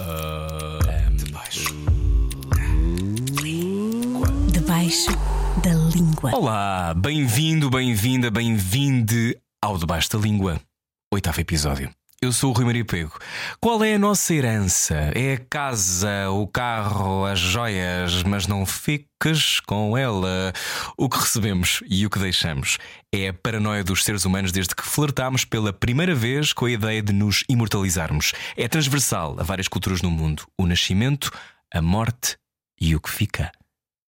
Uh, debaixo. Debaixo da língua. Olá, bem-vindo, bem-vinda, bem-vinde ao Debaixo da Língua. Oitavo episódio. Eu sou o Rui Maria Pego. Qual é a nossa herança? É a casa, o carro, as joias, mas não fiques com ela. O que recebemos e o que deixamos é a paranoia dos seres humanos desde que flertámos pela primeira vez com a ideia de nos imortalizarmos. É transversal a várias culturas no mundo: o nascimento, a morte e o que fica.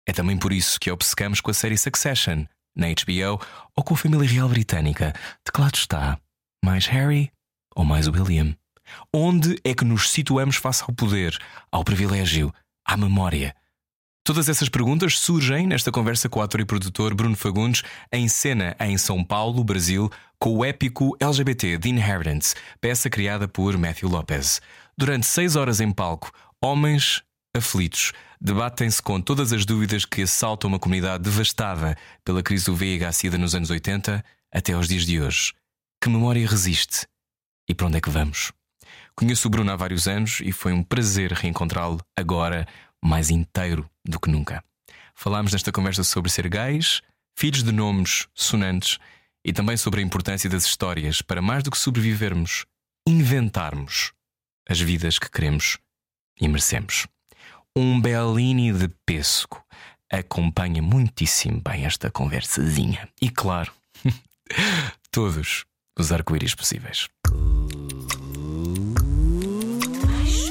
É também por isso que obcecamos com a série Succession, na HBO ou com a família real britânica. De que lado está? Mais Harry ou mais William? Onde é que nos situamos face ao poder, ao privilégio, à memória? Todas essas perguntas surgem nesta conversa com o ator e produtor Bruno Fagundes, em cena em São Paulo, Brasil, com o épico LGBT The Inheritance, peça criada por Matthew Lopez. Durante seis horas em palco, homens aflitos debatem-se com todas as dúvidas que assaltam uma comunidade devastada pela crise do VIH-Sida nos anos 80 até aos dias de hoje. Que memória resiste? E para onde é que vamos? Conheço o Bruno há vários anos e foi um prazer reencontrá-lo agora, mais inteiro do que nunca. Falámos nesta conversa sobre ser gays, filhos de nomes sonantes e também sobre a importância das histórias para mais do que sobrevivermos, inventarmos as vidas que queremos e merecemos. Um Bellini de pêssego acompanha muitíssimo bem esta conversazinha. E claro, todos os arco-íris possíveis.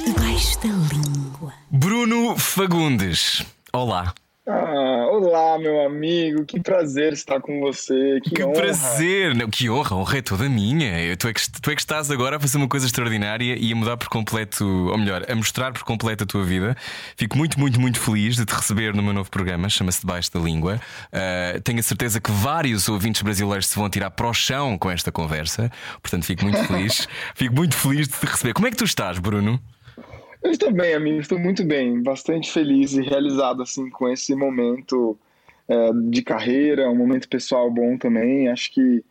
Debaixo da língua. Bruno Fagundes. Olá. Ah, olá, meu amigo, que prazer estar com você. Que, Que honra. prazer! Não, que honra, honra é toda minha. Eu- Tu é, que, tu é que estás agora a fazer uma coisa extraordinária e a mudar por completo, ou melhor, a mostrar por completo a tua vida. Fico muito, muito, muito feliz de te receber no meu novo programa, chama-se Debaixo da Língua. Ah, tenho a certeza que vários ouvintes brasileiros se vão tirar para o chão com esta conversa, portanto fico muito feliz. fico muito feliz de te receber. Como é que tu estás, Bruno? Eu estou bem, amigo, estou muito bem, bastante feliz e realizado assim com esse momento é, de carreira, um momento pessoal bom também. Acho que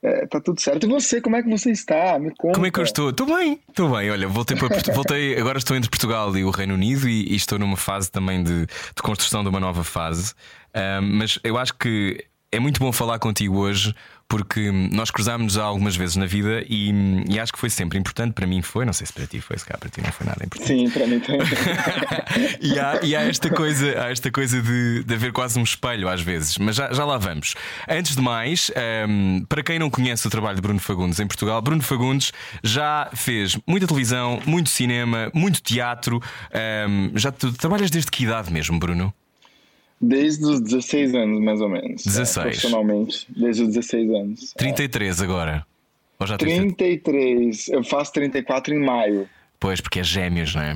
é, tá tudo certo. E você, como é que você está? Me conta. Como é que eu estou? Estou bem, estou bem. Olha, voltei para voltei, agora estou entre Portugal e o Reino Unido e, e estou numa fase também de, de construção de uma nova fase. Ahm, mas eu acho que é muito bom falar contigo hoje porque nós cruzámos-nos algumas vezes na vida e, e acho que foi sempre importante. Para mim foi, não sei se para ti foi, se cá para ti não foi nada importante. Sim, para mim também. e, há, e há esta coisa, há esta coisa de, de haver quase um espelho às vezes, mas já, já lá vamos. Antes de mais, hum, para quem não conhece o trabalho de Bruno Fagundes em Portugal, Bruno Fagundes já fez muita televisão, muito cinema, muito teatro. hum, já tu trabalhas desde que idade mesmo, Bruno? Desde os 16 anos, mais ou menos. 16. É, profissionalmente, desde os 16 anos. 33 agora. Ou já tens 33. Eu faço 34 em maio. Pois, porque é gêmeos, não é?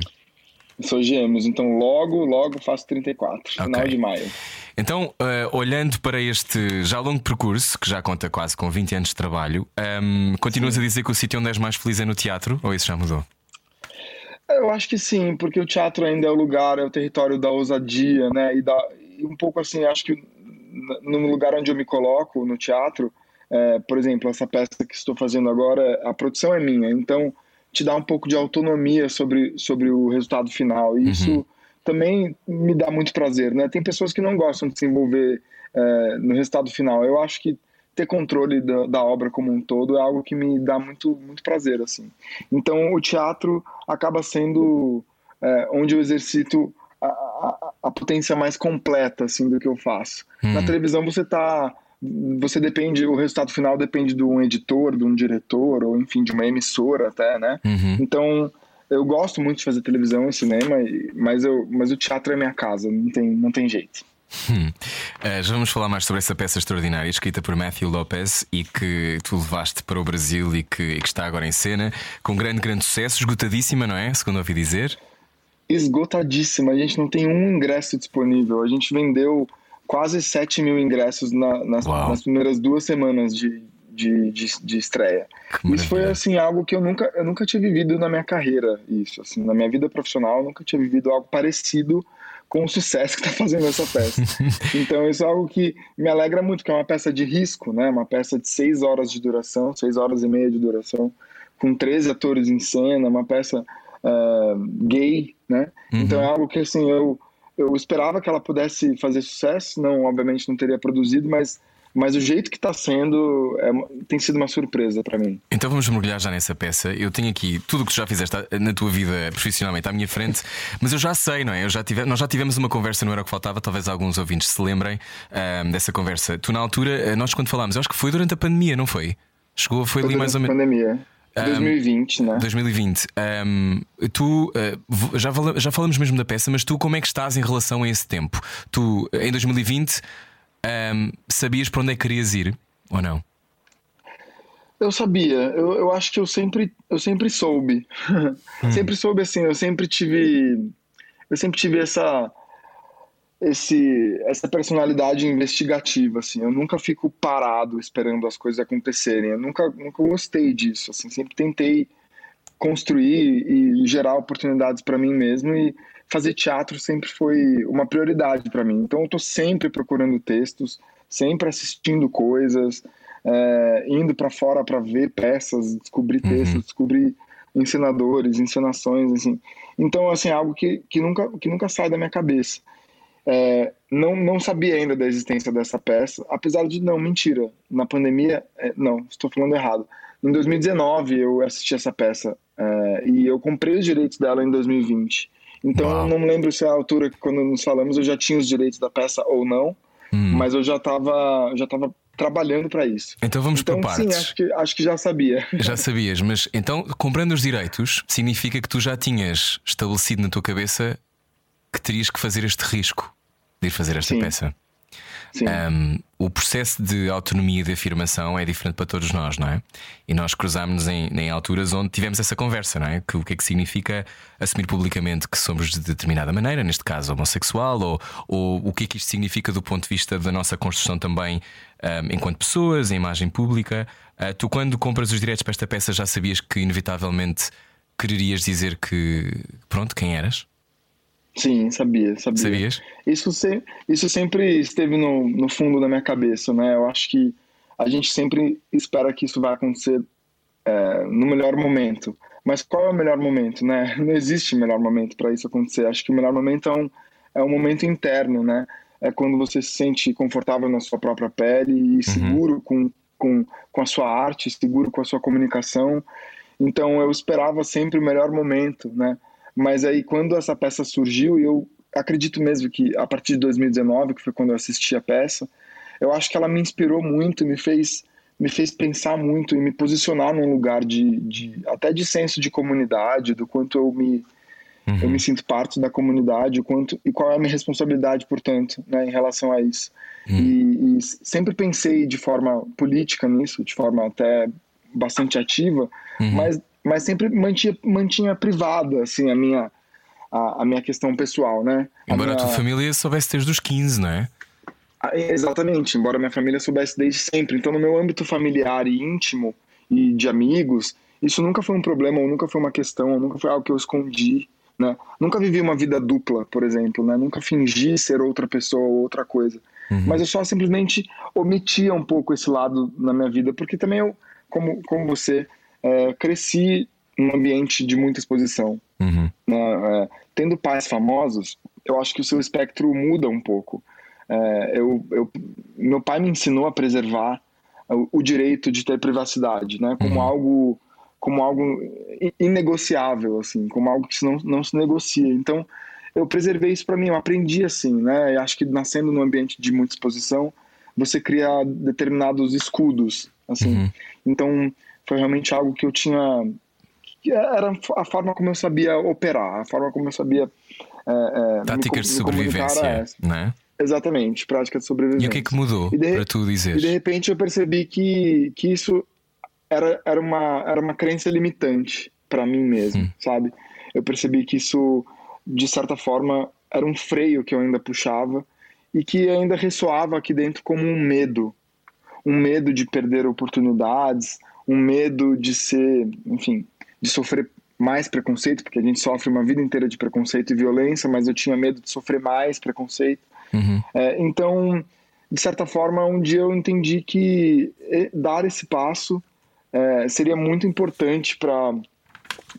Sou gêmeos, então logo, logo faço 34. Final Ok. de maio. Então, eh, olhando para este já longo percurso, que já conta quase com 20 anos de trabalho, hum, continuas a dizer que o sítio onde és mais feliz é no teatro? Ou isso já mudou? Eu acho que sim, porque o teatro ainda é o lugar, é o território da ousadia, né? E, da, um pouco assim, acho que no lugar onde eu me coloco, no teatro, é, por exemplo, essa peça que estou fazendo agora, a produção é minha, então te dá um pouco de autonomia sobre, sobre o resultado final. E isso também me dá muito prazer, né? Tem pessoas que não gostam de se envolver é, no resultado final. Eu acho que ter controle da, da obra como um todo é algo que me dá muito, muito prazer, assim. Então, o teatro acaba sendo é, onde eu exercito a, potência mais completa, assim, do que eu faço. Na televisão, você tá... Você depende, o resultado final depende de um editor, de um diretor, ou enfim, de uma emissora até, né? Então, eu gosto muito de fazer televisão e cinema, mas, eu, mas o teatro é minha casa, não tem, não tem jeito. Hum. Eh, já vamos falar mais sobre essa peça extraordinária escrita por Matthew Lopez e que tu levaste para o Brasil e que, e que está agora em cena com grande, grande sucesso, esgotadíssima, não é? Segundo ouvi dizer. Esgotadíssima. A gente não tem um ingresso disponível. A gente vendeu quase 7 mil ingressos na- nas, nas primeiras duas semanas de, de, de, de estreia. Isso foi assim algo que eu nunca, eu nunca tinha vivido na minha carreira. Isso, assim, na minha vida profissional, eu nunca tinha vivido algo parecido com o sucesso que está fazendo essa peça. então isso é algo que me alegra muito, que é uma peça de risco, né? Uma peça de seis horas de duração, seis horas e meia de duração, com 13 atores em cena, uma peça é, gay, né? Uhum. Então é algo que assim eu eu esperava que ela pudesse fazer sucesso, não, obviamente não teria produzido, mas mas o jeito que está sendo é, tem sido uma surpresa para mim. Então vamos mergulhar já nessa peça. Eu tenho aqui tudo o que tu já fizeste na tua vida profissionalmente à minha frente, mas eu já sei, não é? Eu já tive, nós já tivemos uma conversa, não era o que faltava, talvez alguns ouvintes se lembrem um, dessa conversa. Tu, na altura, eh, nós quando falámos, eu acho que foi durante a pandemia, não foi? Chegou, foi, foi ali mais ou menos. pandemia. 2020, um, né? 2020. Um, tu uh, já, já falamos mesmo da peça, mas tu como é que estás em relação a esse tempo? Tu, em 2020 um, sabias para onde é que querias ir ou não? Eu sabia, eu, eu acho que eu sempre, eu sempre soube. Hum. sempre soube assim, eu sempre tive. Eu sempre tive essa. Esse, essa personalidade investigativa, assim, eu nunca fico parado esperando as coisas acontecerem, eu nunca, nunca gostei disso, assim, sempre tentei construir e gerar oportunidades para mim mesmo e fazer teatro sempre foi uma prioridade para mim. Então eu estou sempre procurando textos, sempre assistindo coisas, é, indo para fora para ver peças, descobrir uhum. textos, uhum. descobrir ensinadores, encenações, assim. Então assim é algo que, que nunca que nunca sai da minha cabeça. É, não não sabia ainda da existência dessa peça, apesar de não mentira. Na pandemia, é, não, estou falando errado. Em 2019 eu assisti essa peça é, e eu comprei os direitos dela em 2020. Então Uau. não me lembro se é a altura que quando nos falamos eu já tinha os direitos da peça ou não, hum. mas eu já estava já tava trabalhando para isso. Então vamos então, por partes. Sim, acho que, acho que já sabia. Já sabias, mas então comprando os direitos significa que tu já tinhas estabelecido na tua cabeça que terias que fazer este risco de ir fazer esta sim. peça. Um, o processo de autonomia e de afirmação é diferente para todos nós, não é? E nós cruzámos-nos em, em, alturas onde tivemos essa conversa, não é? Que, o que é que significa assumir publicamente que somos de determinada maneira, neste caso homossexual, ou, ou o que é que isto significa do ponto de vista da nossa construção também um, enquanto pessoas, em imagem pública. Uh, tu, quando compras os direitos para esta peça, já sabias que inevitavelmente quererias dizer que, pronto, quem eras? Sim, sabia, sabia. Sabias? Isso, se, isso sempre esteve no, no fundo da minha cabeça, né? Eu acho que a gente sempre espera que isso vai acontecer é, no melhor momento. Mas qual é o melhor momento, né? Não existe melhor momento para isso acontecer. Acho que o melhor momento é um, é um momento interno, né? É quando você se sente confortável na sua própria pele e uhum. seguro uhum. com, com, com a sua arte, seguro com a sua comunicação. Então eu esperava sempre o melhor momento, né? Mas aí, quando essa peça surgiu, eu acredito mesmo que a partir de 2019, que foi quando eu assisti a peça, eu acho que ela me inspirou muito, me fez me fez pensar muito e me posicionar num lugar de, de até de senso de comunidade, do quanto eu me uhum. eu me sinto parte da comunidade, o quanto e qual é a minha responsabilidade, portanto, né, em relação a isso. Uhum. E, e sempre pensei de forma política nisso, de forma até bastante ativa, uhum. mas mas sempre mantinha, mantinha privada, assim, a minha, a, a minha questão pessoal, né? A embora minha... a tua família soubesse desde os 15, não é? Ah, exatamente, embora minha família soubesse desde sempre. Então, no meu âmbito familiar e íntimo e de amigos, isso nunca foi um problema, ou nunca foi uma questão, ou nunca foi algo que eu escondi, né? Nunca vivi uma vida dupla, por exemplo, né? Nunca fingi ser outra pessoa ou outra coisa. Uhum. Mas eu só simplesmente omitia um pouco esse lado na minha vida, porque também eu, como, como você, é, cresci num ambiente de muita exposição. Uhum. Né? É, tendo pais famosos, eu acho que o seu espectro muda um pouco. É, eu, eu, meu pai me ensinou a preservar o, o direito de ter privacidade, né? Como uhum. algo como algo inegociável, assim, como algo que não, não se negocia. Então, eu preservei isso para mim, eu aprendi assim, né? Eu acho que nascendo num ambiente de muita exposição, você cria determinados escudos, assim. Uhum. Então, foi realmente algo que eu tinha. Que era a forma como eu sabia operar, a forma como eu sabia. É, é, de sobrevivência, né? Exatamente, prática de sobrevivência. E o que é que mudou de, para tu dizer? E de repente eu percebi que, que isso era, era, uma, era uma crença limitante para mim mesmo, hum. sabe? Eu percebi que isso, de certa forma, era um freio que eu ainda puxava e que ainda ressoava aqui dentro como um medo. Um medo de perder oportunidades, um medo de ser, enfim, de sofrer mais preconceito, porque a gente sofre uma vida inteira de preconceito e violência, mas eu tinha medo de sofrer mais preconceito. Uhum. É, então, de certa forma, um dia eu entendi que dar esse passo é, seria muito importante para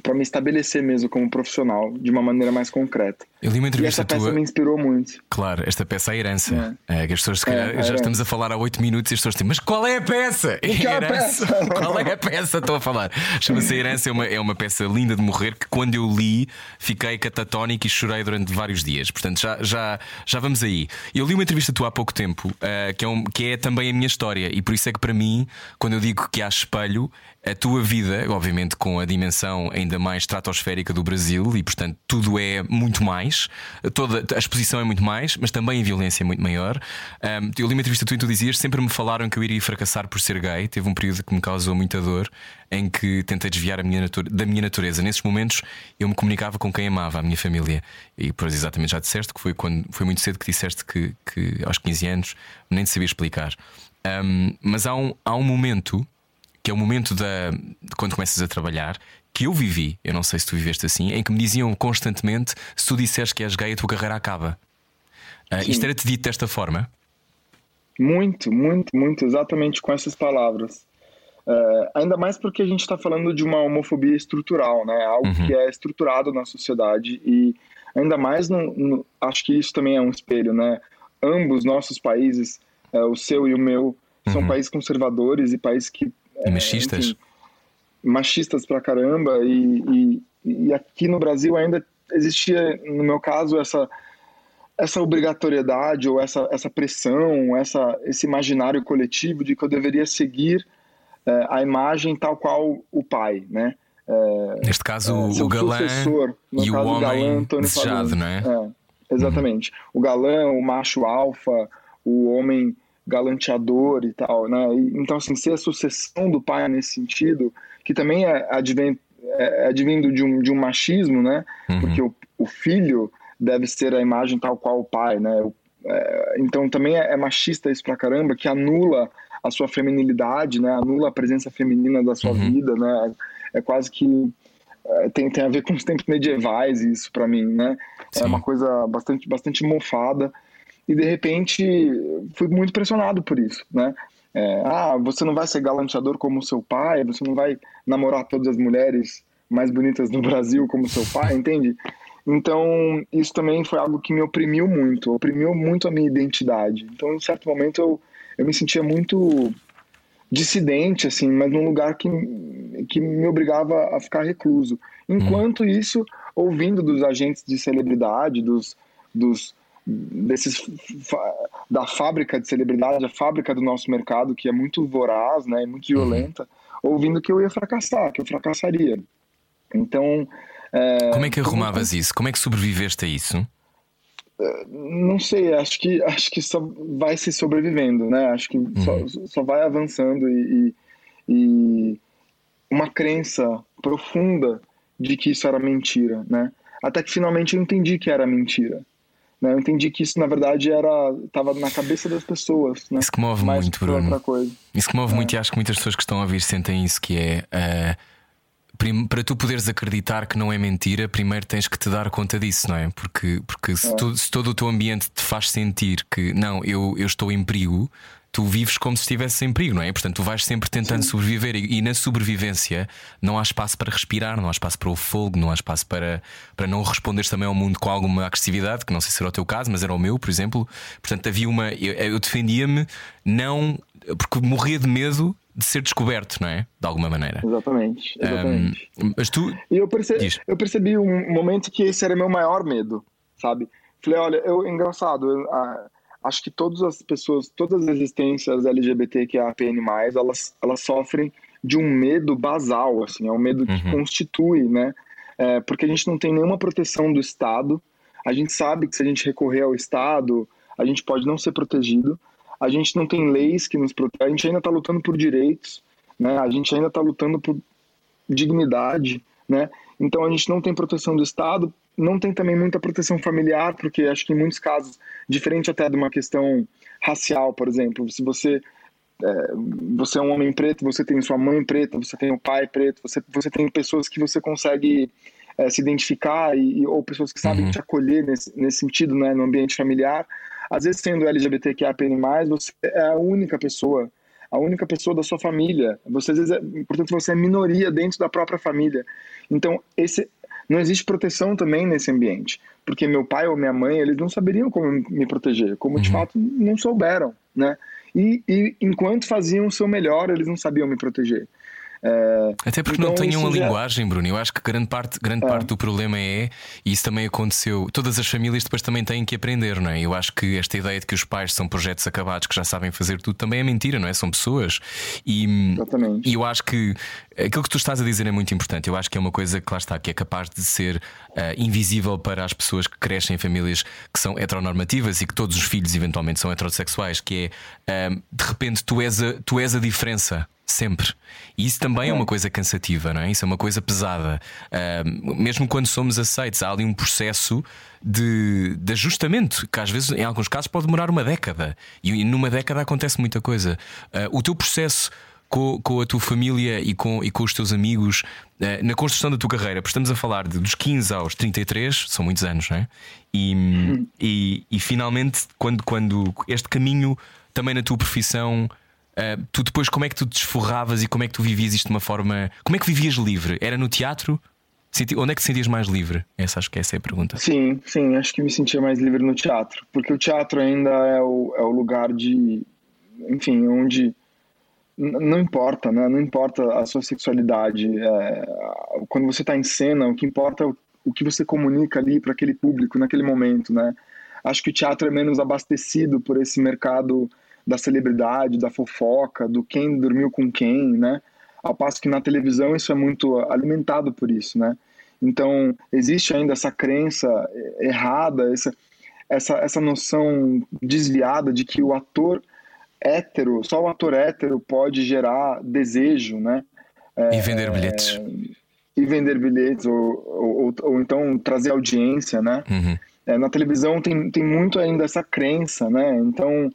para me estabelecer mesmo como profissional de uma maneira mais concreta. Eu li uma E entrevista essa peça tua. me inspirou muito. Claro, esta peça é a herança. É. que as pessoas, se calhar, É, já estamos a falar há 8 minutos e as pessoas dizem, mas qual é a peça? É que é herança. peça? qual é a peça? Estou a falar. Chama-se A Herança, é uma, é uma peça linda de morrer que quando eu li fiquei catatónico e chorei durante vários dias. Portanto, já, já, já vamos aí. Eu li uma entrevista tua há pouco tempo, ah, que, é um- que é também a minha história, e por isso é que para mim, quando eu digo que há espelho, a tua vida, obviamente com a dimensão ainda mais estratosférica do Brasil, e portanto tudo é muito mais, toda a exposição é muito mais, mas também a violência é muito maior. Ahm, eu li uma entrevista tua e tu dizias: sempre me falaram que eu iria fracassar por ser gay. Teve um período que me causou muita dor, em que tentei desviar minha da minha natureza. Nesses momentos eu me comunicava com quem amava, a minha família. E por exatamente já disseste que foi, quando, foi muito cedo que disseste que, que aos 15 anos nem te sabia explicar. Ahm, mas há um, há um momento que é o momento da, de quando começas a trabalhar, que eu vivi, eu não sei se tu viveste assim, em que me diziam constantemente: se tu disseres que és gay, a tua carreira acaba. Ah, isto era-te dito desta forma? Muito, muito, muito, exatamente com essas palavras. É, ainda mais porque a gente está falando de uma homofobia estrutural, né? Algo que é estruturado na sociedade e ainda mais no, no- acho que isso também é um espelho, né? Ambos nossos países, é, o seu e o meu, são países conservadores e países que E machistas? enfim, machistas pra caramba e, e, e aqui no Brasil ainda existia, no meu caso, essa essa obrigatoriedade ou essa, essa pressão, essa, esse imaginário coletivo de que eu deveria seguir eh, a imagem tal qual o pai, né? Neste caso, É, o, galã e o homem galã desejado, não é? É, exatamente. O galã, o macho alfa, o homem galanteador e tal, né? E, então, assim, ser a sucessão do pai nesse sentido, que também é, advém, é advindo de um, de um machismo, né? Uhum. Porque o, o filho deve ser a imagem tal qual o pai, né? O- é, então, também é, é machista isso pra caramba, que anula a sua feminilidade, né? Anula a presença feminina da sua Uhum. vida, né? É quase que é, tem, tem a ver com os tempos medievais isso pra mim, né? Sim. É uma coisa bastante, bastante mofada. E de repente fui muito pressionado por isso, né? É, ah, você não vai ser galanteador como seu pai, você não vai namorar todas as mulheres mais bonitas do Brasil como seu pai, entende? Então, isso também foi algo que me oprimiu muito, oprimiu muito a minha identidade. Então, em certo momento, eu, eu me sentia muito dissidente, assim, mas num lugar que, que me obrigava a ficar recluso. Enquanto isso, ouvindo dos agentes de celebridade, dos, dos desses da fábrica de celebridade, a fábrica do nosso mercado, que é muito voraz, né, e muito violenta, ouvindo que eu ia fracassar, que eu fracassaria. Então, Como é que arrumavas isso? Como é que sobreviveste a isso? não sei, acho que acho que só vai se sobrevivendo, né? Acho que só, só vai avançando e, e, e uma crença profunda de que isso era mentira, né? Até que finalmente eu entendi que era mentira. Né? Eu entendi que isso na verdade era estava na cabeça das pessoas, né? Isso que move Mais muito, Bruno. Isso que move muito e acho que muitas pessoas que estão a ouvir sentem isso que é prim- para tu poderes acreditar que não é mentira, primeiro tens que te dar conta disso, não é? Porque, porque se, tu- se todo o teu ambiente te faz sentir que não, eu, eu estou em perigo, tu vives como se estivesse em perigo, não é? Portanto, tu vais sempre tentando sobreviver e, e na sobrevivência não há espaço para respirar, não há espaço para o fogo, não há espaço para, para não responderes também ao mundo com alguma agressividade, que não sei se era o teu caso, mas era o meu, por exemplo. Portanto, havia uma. Eu, eu defendia-me não. Porque morria de medo de ser descoberto, não é? De alguma maneira. Exatamente, exatamente. Um, mas tu. E eu percebi, Diz. eu percebi um momento que esse era meu maior medo, sabe? Falei, olha, eu, engraçado, eu, ah, acho que todas as pessoas, todas as existências LGBTQIAPN+, elas, elas sofrem de um medo basal, assim, é um medo que constitui, né? É, porque a gente não tem nenhuma proteção do Estado, a gente sabe que se a gente recorrer ao Estado, a gente pode não ser protegido, a gente não tem leis que nos protegem, a gente ainda está lutando por direitos, né? A gente ainda está lutando por dignidade, né? Então a gente não tem proteção do Estado, não tem também muita proteção familiar, porque acho que em muitos casos, diferente até de uma questão racial, por exemplo, se você é, você é um homem preto, você tem sua mãe preta, você tem o pai preto, você, você tem pessoas que você consegue é, se identificar e, ou pessoas que sabem te acolher nesse, nesse sentido, né, no ambiente familiar. Às vezes, sendo LGBTQIAPN+, você é a única pessoa a única pessoa da sua família. Você, às vezes, é, portanto, você é minoria dentro da própria família. Então, esse, não existe proteção também nesse ambiente, porque meu pai ou minha mãe, eles não saberiam como me proteger, como de uhum. fato não souberam, né? E, e enquanto faziam o seu melhor, eles não sabiam me proteger. Uh, Até porque então, não têm uma já... linguagem, Bruno. Eu acho que grande parte, grande é. parte do problema é, e isso também aconteceu, todas as famílias depois também têm que aprender, não é? Eu acho que esta ideia de que os pais são projetos acabados que já sabem fazer tudo também é mentira, não é? São pessoas. E, Exatamente. e eu acho que aquilo que tu estás a dizer é muito importante. Eu acho que é uma coisa que lá está, que é capaz de ser uh, invisível para as pessoas que crescem em famílias que são heteronormativas e que todos os filhos eventualmente são heterossexuais, que é uh, de repente tu és a, tu és a diferença sempre. E isso também é uma coisa cansativa, não é? Isso é uma coisa pesada. Uh, mesmo quando somos aceitos, há ali um processo de, de, ajustamento que às vezes, em alguns casos, pode demorar uma década. E numa década acontece muita coisa. Uh, o teu processo. Com, com, a tua família e com, e com os teus amigos uh, na construção da tua carreira, porque estamos a falar de, dos 15 aos 33, são muitos anos, não é? E, uhum. e, e finalmente, quando, quando este caminho também na tua profissão Uh, tu depois como é que tu te e como é que tu vivias isto de uma forma. Como é que vivias livre? Era no teatro? Senti... Onde é que te sentias mais livre? Essa acho que essa é a pergunta. Sim, sim, acho que me sentia mais livre no teatro. Porque o teatro ainda é o, é o lugar de. Enfim, onde. Não importa, né? Não importa a sua sexualidade. É... Quando você está em cena, o que importa é o, o que você comunica ali para aquele público naquele momento, né? Acho que o teatro é menos abastecido por esse mercado da celebridade, da fofoca, do quem dormiu com quem, né? Ao passo que na televisão isso é muito alimentado por isso, né? Então, existe ainda essa crença errada, essa, essa, essa noção desviada de que o ator hétero, só o ator hétero pode gerar desejo, né? É, e vender bilhetes. É, e vender bilhetes, ou, ou, ou, ou, então trazer audiência, né? Uhum. É, na televisão tem, tem muito ainda essa crença, né? Então,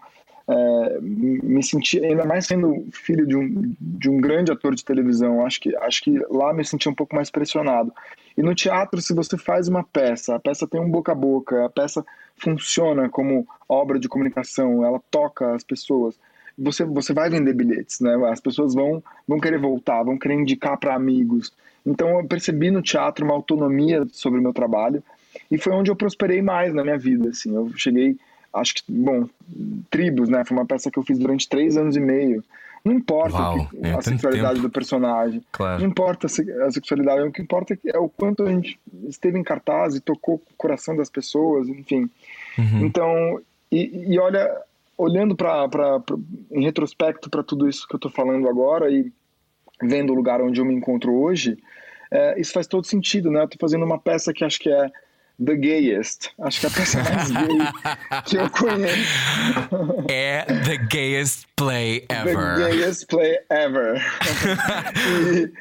é, me senti, ainda mais sendo filho de um, de um grande ator de televisão, acho que, acho que lá me senti um pouco mais pressionado. E no teatro, se você faz uma peça, a peça tem um boca a boca, a peça funciona como obra de comunicação, ela toca as pessoas, você, você vai vender bilhetes, né? As pessoas vão, vão querer voltar, vão querer indicar para amigos. Então eu percebi no teatro uma autonomia sobre o meu trabalho e foi onde eu prosperei mais na minha vida, assim. Eu cheguei acho que, bom, Tribos, né? Foi uma peça que eu fiz durante três anos e meio. Não importa Uau, que, é, a sexualidade tempo. do personagem. Claro. Não importa a sexualidade. O que importa é, é o quanto a gente esteve em cartaz e tocou o coração das pessoas, enfim. Uhum. Então, e, e, olha, olhando para em retrospecto para tudo isso que eu estou falando agora e vendo o lugar onde eu me encontro hoje, é, isso faz todo sentido, né? Eu tô fazendo uma peça que acho que é The Gayest. Acho que é a peça mais gay que eu conheço. É The Gayest Play Ever. The Gayest Play Ever.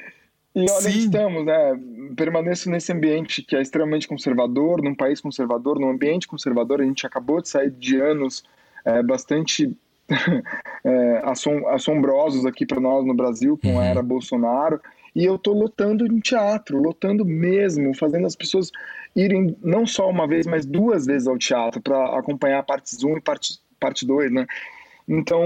e, e olha Sim. estamos, né? Permaneço nesse ambiente que é extremamente conservador, num país conservador, num ambiente conservador. A gente acabou de sair de anos é, bastante é, assom assombrosos aqui para nós no Brasil, com a uhum. era Bolsonaro. E eu tô lotando em teatro, lotando mesmo, fazendo as pessoas irem não só uma vez, mas duas vezes ao teatro para acompanhar partes 1 e parte, parte 2, né? Então,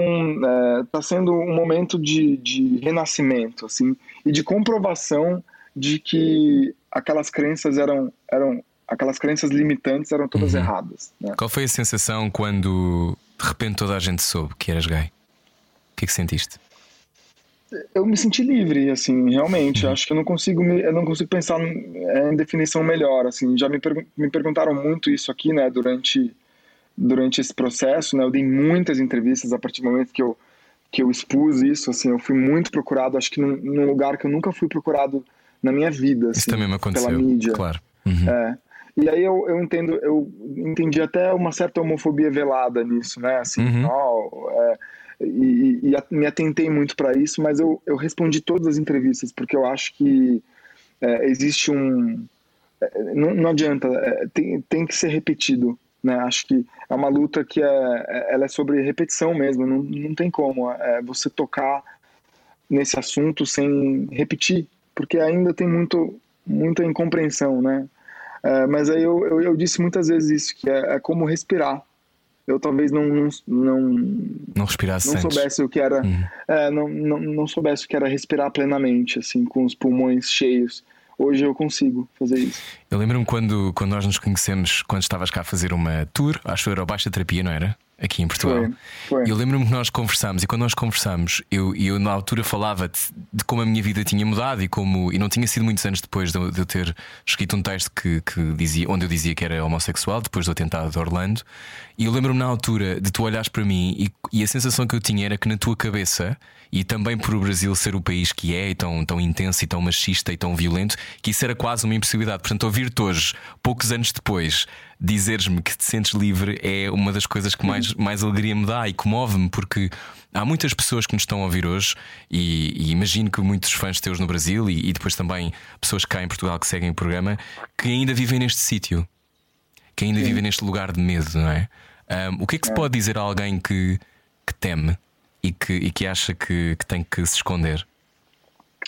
está é, sendo um momento de, de renascimento, assim, e de comprovação de que aquelas crenças eram, eram aquelas crenças limitantes eram todas uhum. erradas. Né? Qual foi a sensação quando de repente toda a gente soube que eras gay? O que é que sentiste? Eu me senti livre, assim, realmente. Acho que eu não consigo, me, eu não consigo pensar em definição melhor, assim. Já me, per, me perguntaram muito isso aqui, né, durante durante esse processo, né? Eu dei muitas entrevistas a partir do momento que eu que eu expus isso, assim, eu fui muito procurado, acho que num, num lugar que eu nunca fui procurado na minha vida, assim, isso também me aconteceu, pela mídia. Claro. Uhum. É. E aí eu, eu entendo, eu entendi até uma certa homofobia velada nisso, né? Assim, uhum. oh, é, e, e me atentei muito para isso, mas eu, eu respondi todas as entrevistas, porque eu acho que é, existe um. É, não, não adianta, é, tem, tem que ser repetido. Né? Acho que é uma luta que é, é ela é sobre repetição mesmo, não, não tem como é, você tocar nesse assunto sem repetir, porque ainda tem muito, muita incompreensão, né? É, mas aí eu, eu, eu, disse muitas vezes isso, que é, é como respirar eu talvez não não não, não respirasse não antes. soubesse o que era Uhum. é, não, não, não soubesse o que era respirar plenamente assim com os pulmões cheios hoje eu consigo fazer isso Eu lembro-me quando, quando nós nos conhecemos, quando estavas cá a fazer uma tour, acho que era o Baixa Terapia, não era? Aqui em Portugal. Foi, foi. Eu lembro-me que nós conversámos, e quando nós conversámos, eu, eu na altura falava de, como a minha vida tinha mudado e como. E não tinha sido muitos anos depois de, eu- de eu ter escrito um texto que, que dizia, onde eu dizia que era homossexual, depois do atentado de Orlando. E eu lembro-me na altura de tu olhares para mim e, e a sensação que eu tinha era que na tua cabeça, e também por o Brasil ser o país que é, e tão, tão intenso e tão machista e tão violento, que isso era quase uma impossibilidade. Portanto, ouvir-te hoje, poucos anos depois, dizeres-me que te sentes livre é uma das coisas que mais, mais alegria me dá e comove-me, porque há muitas pessoas que nos estão a ouvir hoje, e, e imagino que muitos fãs teus no Brasil e, e depois também pessoas cá em Portugal que seguem o programa, que ainda vivem neste sítio, que ainda vivem neste lugar de medo, não é? Ahm, o que é que se pode dizer a alguém que, que teme e que, e que acha que, que tem que se esconder?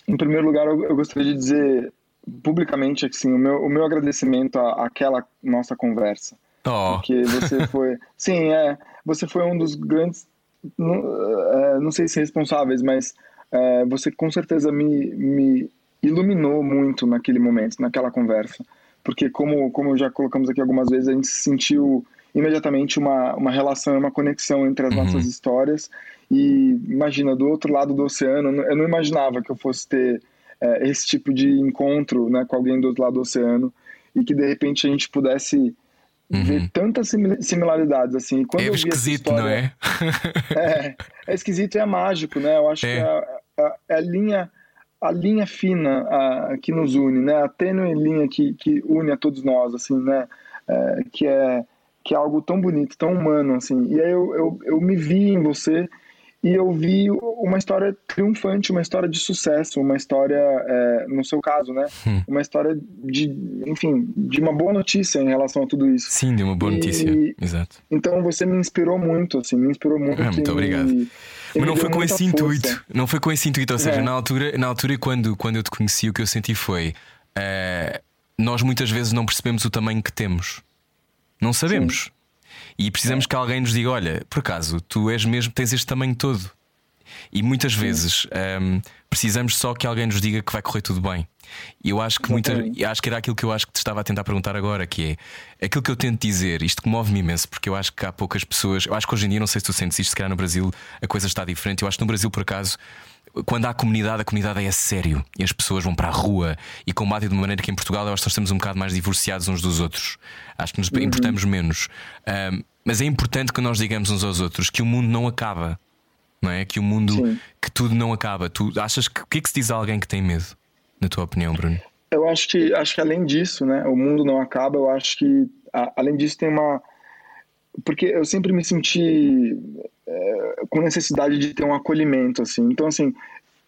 Em primeiro lugar, eu, eu gostaria de dizer publicamente assim, o meu, o meu agradecimento à, àquela nossa conversa. Oh, Porque você foi. Sim, é. Você foi um dos grandes. Não, é, não sei se responsáveis, mas é, você com certeza me, me iluminou muito naquele momento, naquela conversa. Porque, como, como já colocamos aqui algumas vezes, a gente sentiu imediatamente uma, uma relação, uma conexão entre as Uhum. nossas histórias. E imagina, do outro lado do oceano, eu não imaginava que eu fosse ter é, esse tipo de encontro né, com alguém do outro lado do oceano e que de repente a gente pudesse ver tantas simil- similaridades assim. Quando Uhum. é esquisito, história- não é? é, é esquisito e é mágico, né? Eu acho É. que é a, a- é a linha a linha fina a, que nos une, né? A tênue linha que, que une a todos nós, assim, né? É, que é que é algo tão bonito, tão humano, assim. E aí eu, eu, eu me vi em você e eu vi uma história triunfante, uma história de sucesso, uma história, é, no seu caso, né? Hum. Uma história de, enfim, de uma boa notícia em relação a tudo isso. Sim, de uma boa E- notícia. Exato. Então você me inspirou muito, assim, me inspirou muito. Ah, muito obrigado. me- Mas não foi com esse força. intuito. Não foi com esse intuito. Ou seja, É. na altura, na altura quando, quando eu te conheci, o que eu senti foi: eh, nós muitas vezes não percebemos o tamanho que temos. Não sabemos. E precisamos que alguém nos diga: olha, por acaso, tu és mesmo, tens este tamanho todo. E muitas vezes ehm, precisamos só que alguém nos diga que vai correr tudo bem. E eu acho que muita, e acho que era aquilo que eu acho que te estava a tentar perguntar agora, que é aquilo que eu tento dizer, isto comove-me imenso, porque eu acho que há poucas pessoas, eu acho que hoje em dia, não sei se tu sentes isto, se calhar no Brasil a coisa está diferente. Eu acho que no Brasil, por acaso, quando há comunidade, a comunidade é a sério e as pessoas vão para a rua e combatem de uma maneira que em Portugal eu acho que nós estamos um bocado mais divorciados uns dos outros. Acho que nos importamos menos. Ahm, mas é importante que nós digamos uns aos outros que o mundo não acaba. Não é? Que o mundo, Sim. que tudo não acaba. Tu achas que o que é que se diz a alguém que tem medo, na tua opinião, Bruno? Eu acho que acho que além disso, né, o mundo não acaba. Eu acho que a- além disso tem uma porque eu sempre me senti é, com necessidade de ter um acolhimento assim. Então assim,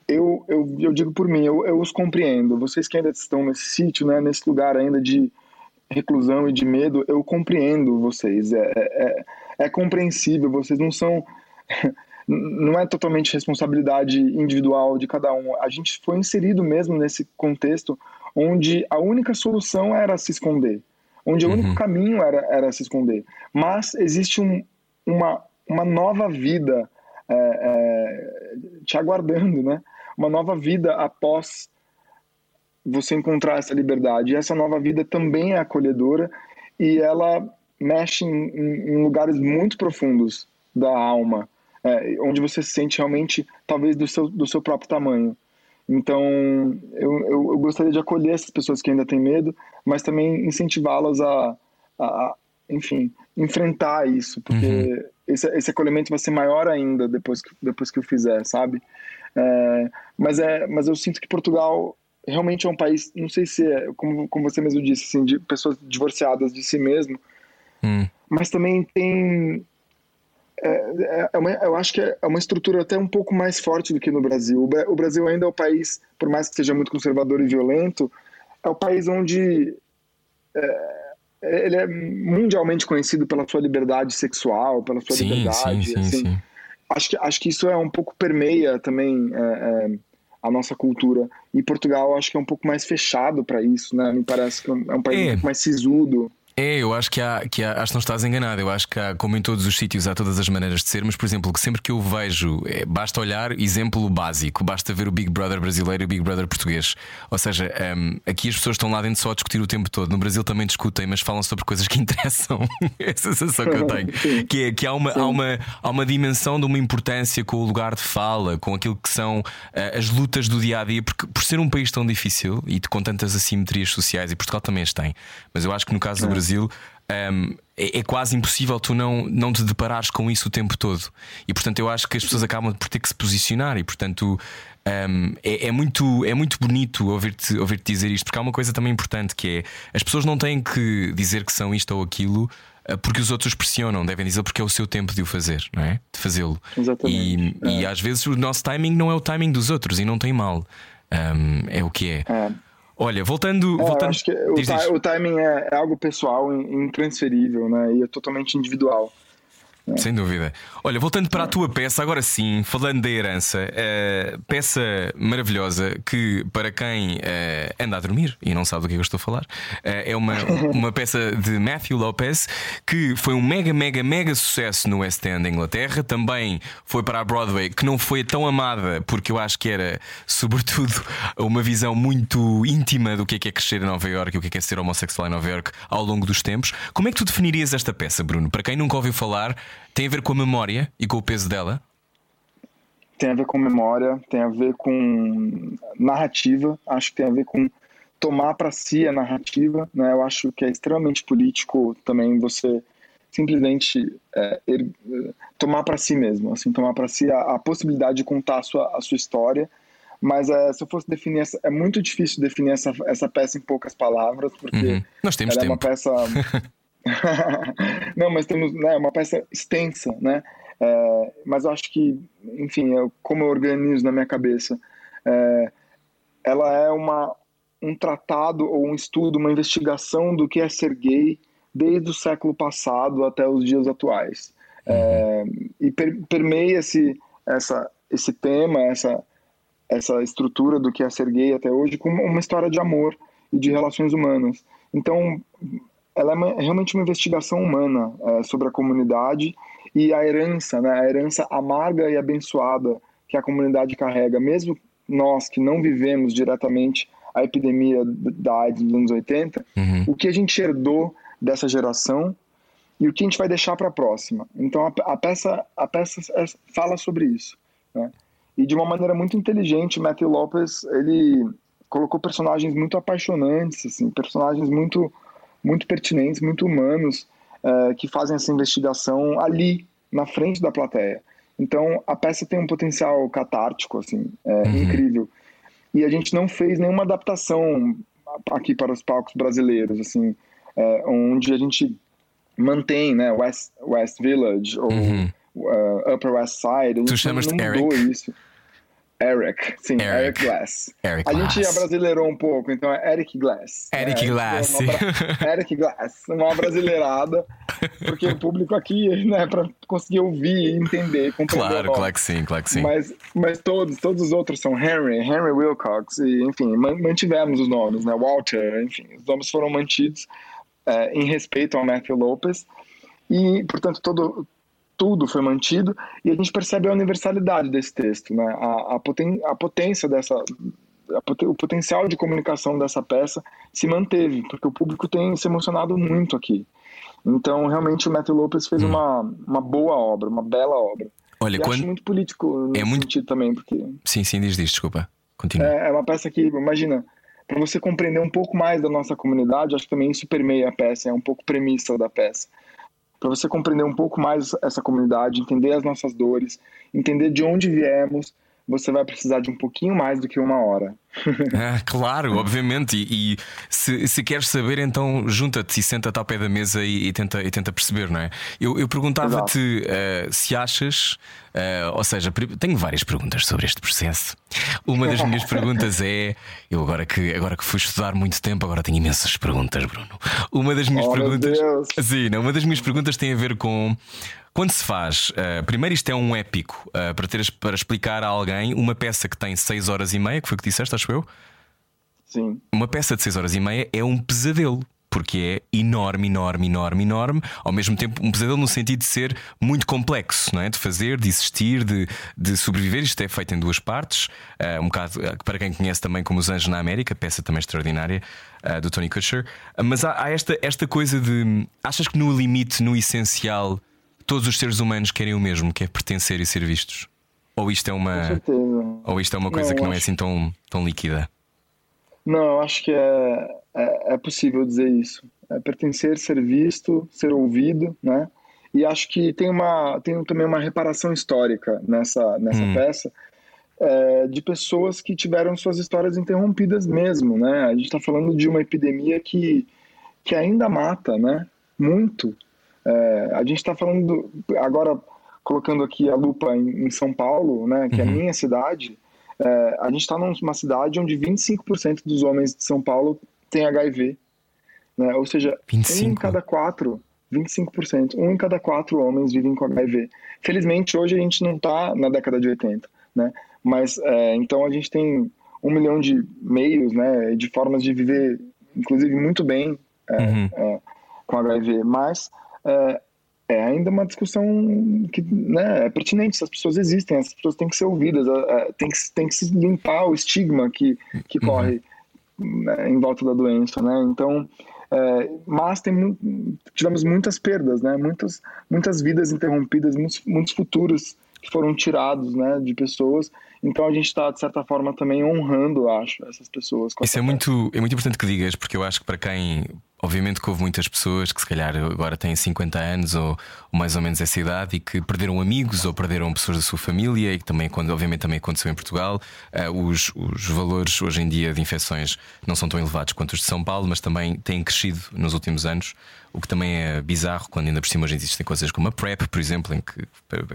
eu, eu, eu digo por mim, eu, eu os compreendo. Vocês que ainda estão nesse sítio, né, nesse lugar ainda de reclusão e de medo, eu compreendo vocês. É, é, é compreensível. Vocês não são não é totalmente responsabilidade individual de cada um. A gente foi inserido mesmo nesse contexto onde a única solução era se esconder, onde o único caminho era, era se esconder. Mas existe um, uma, uma nova vida é, é, te aguardando, né? Uma nova vida após você encontrar essa liberdade. E essa nova vida também é acolhedora e ela mexe em, em- lugares muito profundos da alma, é, onde você se sente realmente, talvez, do seu, do seu próprio tamanho. Então, eu, eu, eu gostaria de acolher essas pessoas que ainda têm medo, mas também incentivá-las a, a, a, enfim, enfrentar isso, porque esse, esse acolhimento vai ser maior ainda depois que, depois que eu fizer, sabe? É, mas, é, mas eu sinto que Portugal realmente é um país, não sei se é, como, como você mesmo disse, assim, de pessoas divorciadas de si mesmo, Hum. mas também tem. É, é uma, eu acho que é uma estrutura até um pouco mais forte do que no Brasil. O, Bra- o Brasil ainda é o país, por mais que seja muito conservador e violento, é o país onde é, ele é mundialmente conhecido pela sua liberdade sexual, pela sua Sim, liberdade. sim, assim. sim. Acho que, acho que isso é um pouco permeia também é, é, a nossa cultura. E Portugal acho que é um pouco mais fechado para isso, né? Me parece que é um país É. um pouco mais sisudo. É, eu acho que há, que há, acho que não estás enganado. Eu acho que há, como em todos os sítios, há todas as maneiras de ser, mas, por exemplo, que sempre que eu vejo, é, basta olhar, exemplo básico, basta ver o Big Brother brasileiro e o Big Brother português. Ou seja, um, aqui as pessoas estão lá dentro só a discutir o tempo todo. No Brasil também discutem, mas falam sobre coisas que interessam. é a sensação que eu tenho. que é que há uma, há, uma, há uma dimensão de uma importância com o lugar de fala, com aquilo que são uh, as lutas do dia a dia, porque por ser um país tão difícil e com tantas assimetrias sociais, e Portugal também as tem, mas eu acho que no caso do Brasil Brasil. Um, é, é, quase impossível tu não, não te deparares com isso o tempo todo. E portanto eu acho que as pessoas acabam por ter que se posicionar e portanto um, é, é, muito, é muito bonito ouvir-te ouvir -te dizer isto, porque há uma coisa também importante que é as pessoas não têm que dizer que são isto ou aquilo ah, porque os outros pressionam, devem dizer porque é o seu tempo de o fazer, não é? De fazê-lo. E, é. e, às vezes o nosso timing não é o timing dos outros e não tem mal. Um, é o que é. é. Olha, voltando. É, voltando... acho que o, diz, diz. o timing é, é, algo pessoal, intransferível, né? E é totalmente individual. É. Sem dúvida. Olha, voltando para a tua peça, agora sim, falando da herança, uh, peça maravilhosa que, para quem uh, anda a dormir e não sabe do que, é que eu estou a falar, uh, é uma, uma peça de Matthew Lopez que foi um mega, mega, mega sucesso no West End da Inglaterra. Também foi para a Broadway, que não foi tão amada, porque eu acho que era, sobretudo, uma visão muito íntima do que é, que é crescer em Nova York e o que é, que é ser homossexual em Nova York ao longo dos tempos. Como é que tu definirias esta peça, Bruno? Para quem nunca ouviu falar. Tem a ver com a memória e com o peso dela? Tem a ver com memória, tem a ver com narrativa, acho que tem a ver com tomar para si a narrativa. Né? Eu acho que é extremamente político também você simplesmente é, er, tomar para si mesmo, assim, tomar para si a, a, possibilidade de contar a sua, a sua história. Mas é, se eu fosse definir, essa, é muito difícil definir essa, essa peça em poucas palavras, porque uhum. Nós temos ela tempo. é uma peça não, mas temos né, uma peça extensa, né? É, mas eu acho que, enfim, eu, como eu organizo na minha cabeça, é, ela é uma, um tratado ou um estudo, uma investigação do que é ser gay desde o século passado até os dias atuais. É, e per, permeia esse, essa, esse tema, essa, essa estrutura do que é ser gay até hoje com uma história de amor e de relações humanas. Então, ela é, uma, é realmente uma investigação humana é, sobre a comunidade e a herança, né, a herança amarga e abençoada que a comunidade carrega, mesmo nós que não vivemos diretamente a epidemia da AIDS nos anos 80, uhum. o que a gente herdou dessa geração e o que a gente vai deixar para a próxima. Então a, a, peça a peça é, fala sobre isso, né? E de uma maneira muito inteligente, Matthew Lopez ele colocou personagens muito apaixonantes, assim, personagens muito muito pertinentes, muito humanos, uh, que fazem essa investigação ali, na frente da plateia. Então, a peça tem um potencial catártico, assim, é, uhum. incrível. E a gente não fez nenhuma adaptação aqui para os palcos brasileiros, assim, é, onde a gente mantém, né, West, West Village ou uhum. uh, Upper West Side. A gente tu chamas não, não Eric? isso. Eric, sim, Eric, Eric Glass. Eric a Glass. gente abrasileirou um pouco, então é Eric Glass. Eric é, Glass. Uma, Eric Glass, uma brasileirada, porque o público aqui, né, para conseguir ouvir, entender, compreender. Claro, claro que sim, claro que sim. Mas, mas todos, todos os outros são Henry, Henry Wilcox, e enfim, mantivemos os nomes, né, Walter, enfim, os nomes foram mantidos é, em respeito ao Matthew Lopez. E, portanto, todo, tudo foi mantido e a gente percebe a universalidade desse texto, né? a, a, poten, a potência dessa, o potencial de comunicação dessa peça se manteve, porque o público tem se emocionado muito aqui. Então, realmente, o Matthew Lopes fez hum. uma, uma boa obra, uma bela obra. Olha, e quando... acho muito político é muito... sentido também, porque... Sim, sim, diz, diz, desculpa. Continua. É, é uma peça que, imagina, para você compreender um pouco mais da nossa comunidade, acho que também isso permeia a peça, é um pouco premissa da peça para você compreender um pouco mais essa comunidade, entender as nossas dores, entender de onde viemos, você vai precisar de um pouquinho mais do que uma hora. ah, claro, obviamente. E, e, se, se queres saber, então junta-te e senta-te ao pé da mesa e, e, tenta, e tenta perceber, não é? Eu, eu perguntava-te uh, se achas, uh, ou seja, tenho várias perguntas sobre este processo. Uma das minhas perguntas é: eu agora que, agora que fui estudar muito tempo, agora tenho imensas perguntas, Bruno. Uma das minhas oh, perguntas. Sim, não, uma das minhas perguntas tem a ver com quando se faz, uh, primeiro isto é um épico uh, para, teres, para explicar a alguém uma peça que tem 6 horas e meia, que foi o que disseste, acho eu? Sim. Uma peça de 6 horas e meia é um pesadelo. porque é enorme, enorme, enorme, enorme. Ao mesmo tempo, um pesadelo no sentido de ser muito complexo, não é? De fazer, de existir, de, de sobreviver. Isto é feito em duas partes. Uh, um bocado para quem conhece também como Os Anjos na América, peça também extraordinária uh, do Tony Kutcher. mas há, há esta, esta coisa de. Achas que no limite, no essencial, todos os seres humanos querem o mesmo, que é pertencer e ser vistos? Ou isto é uma, ou isto é uma coisa não, que não é assim tão, tão líquida? Não, eu acho que é, é, é, possível dizer isso. É pertencer, ser visto, ser ouvido, né? E acho que tem, uma, tem também uma reparação histórica nessa, nessa hum. peça é, de pessoas que tiveram suas histórias interrompidas mesmo, né? A gente está falando de uma epidemia que, que ainda mata, né? Muito. É, a gente está falando do, agora colocando aqui a lupa em, em São Paulo, né, que uhum. é a uhum. minha cidade, é, a gente está numa cidade onde 25% dos homens de São Paulo têm HIV. Né? Ou seja, 25. um em cada quatro, 25%, um em cada quatro homens vivem com HIV. Felizmente, hoje a gente não está na década de 80, né? Mas, é, então a gente tem um milhão de meios, né, de formas de viver, inclusive, muito bem é, uhum. É, com HIV. Mas é, é ainda uma discussão que né, é pertinente. Essas pessoas existem, essas pessoas têm que ser ouvidas, tem que, tem que se limpar o estigma que, que uhum. corre né, em volta da doença, né? Então, é, mas tem, tivemos muitas perdas, né? Muitas, muitas vidas interrompidas, muitos, muitos futuros que foram tirados, né, de pessoas. Então a gente está de certa forma também honrando, acho, essas pessoas. Isso é muito, é muito importante que digas, porque eu acho que para quem Obviamente que houve muitas pessoas que se calhar agora têm 50 anos ou, ou, mais ou menos essa idade e que perderam amigos ou perderam pessoas da sua família e que também, quando, obviamente, também aconteceu em Portugal. Uh, os, os valores hoje em dia de infecções não são tão elevados quanto os de São Paulo, mas também têm crescido nos últimos anos, o que também é bizarro quando ainda por cima hoje existem coisas como a PrEP, por exemplo, em que,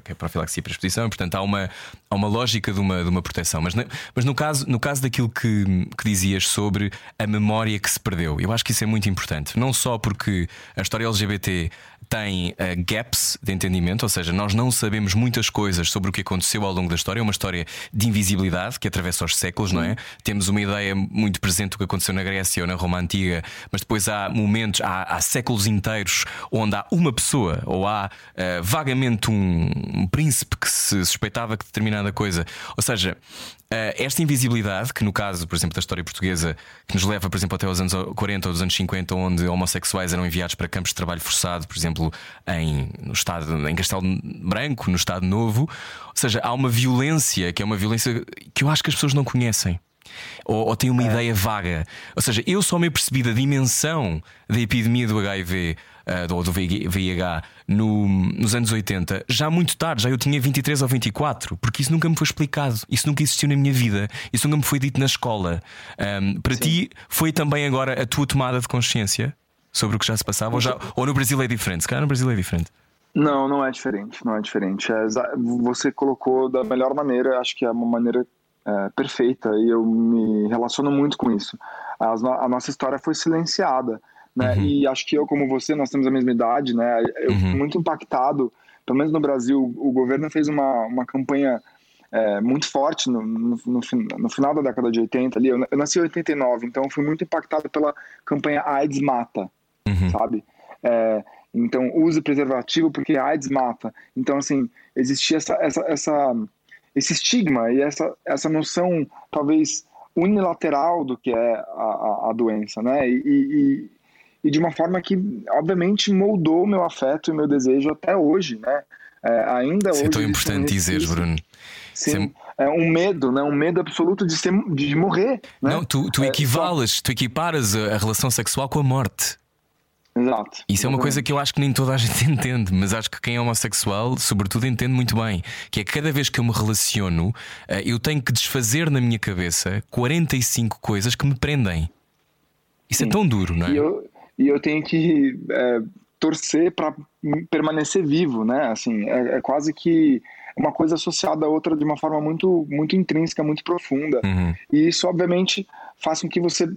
que é profilaxia para exposição, portanto há uma, há uma lógica de uma, de uma proteção. Mas, mas no, caso, no caso daquilo que, que dizias sobre a memória que se perdeu, eu acho que isso é muito importante não só porque a história LGBT tem uh, gaps de entendimento, ou seja, nós não sabemos muitas coisas sobre o que aconteceu ao longo da história, é uma história de invisibilidade que atravessa os séculos, não é? Temos uma ideia muito presente do que aconteceu na Grécia ou na Roma Antiga, mas depois há momentos, há, há séculos inteiros onde há uma pessoa ou há uh, vagamente um, um, príncipe que se suspeitava que determinada coisa, ou seja, Uh, esta invisibilidade, que no caso, por exemplo, da história portuguesa, que nos leva, por exemplo, até os anos 40 ou dos anos 50, onde homossexuais eram enviados para campos de trabalho forçado, por exemplo, em, no estado, em Castelo Branco, no Estado Novo. Ou seja, há uma violência que é uma violência que eu acho que as pessoas não conhecem. Ou, ou têm uma é. ideia vaga. Ou seja, eu só me percebi da dimensão da epidemia do HIV uh, do VIH no, nos anos 80, já muito tarde, já eu tinha 23 ou 24, porque isso nunca me foi explicado, isso nunca existiu na minha vida, isso nunca me foi dito na escola. Um, para Sim. ti, foi também agora a tua tomada de consciência sobre o que já se passava? Ou, já, ou no Brasil é diferente? Se calhar no Brasil é diferente. Não, não é diferente, não é diferente. É, você colocou da melhor maneira, acho que é uma maneira é, perfeita e eu me relaciono muito com isso. A nossa história foi silenciada né? Uhum. E acho que eu, como você, nós temos a mesma idade, né? Eu uhum. muito impactado, pelo menos no Brasil, o governo fez uma, uma campanha é, muito forte no, no, no, no, final da década de 80 ali. Eu, eu nasci em 89, então fui muito impactado pela campanha AIDS Mata, uhum. sabe? É, então, use preservativo porque AIDS mata. Então, assim, existia essa, essa, essa, esse estigma e essa, essa noção, talvez, unilateral do que é a, a, a doença, né? E, e, e de uma forma que, obviamente, moldou meu afeto e meu desejo até hoje, né? É, ainda Isso é hoje. É tão importante dizer, Bruno. Sim. É um medo, né? Um medo absoluto de, ser, de morrer. Né? Não, tu, tu é, equivales, só... tu equiparas a, relação sexual com a morte. Exato. Isso é uma coisa que eu acho que nem toda a gente entende, mas acho que quem é homossexual, sobretudo, entende muito bem. Que é que cada vez que eu me relaciono, eh, eu tenho que desfazer na minha cabeça 45 coisas que me prendem. Isso é Sim. é tão duro, não é? E eu, e eu tenho que é, torcer para permanecer vivo, né? Assim, é, é, quase que uma coisa associada à outra de uma forma muito, muito intrínseca, muito profunda. Uhum. E isso, obviamente, faz com que você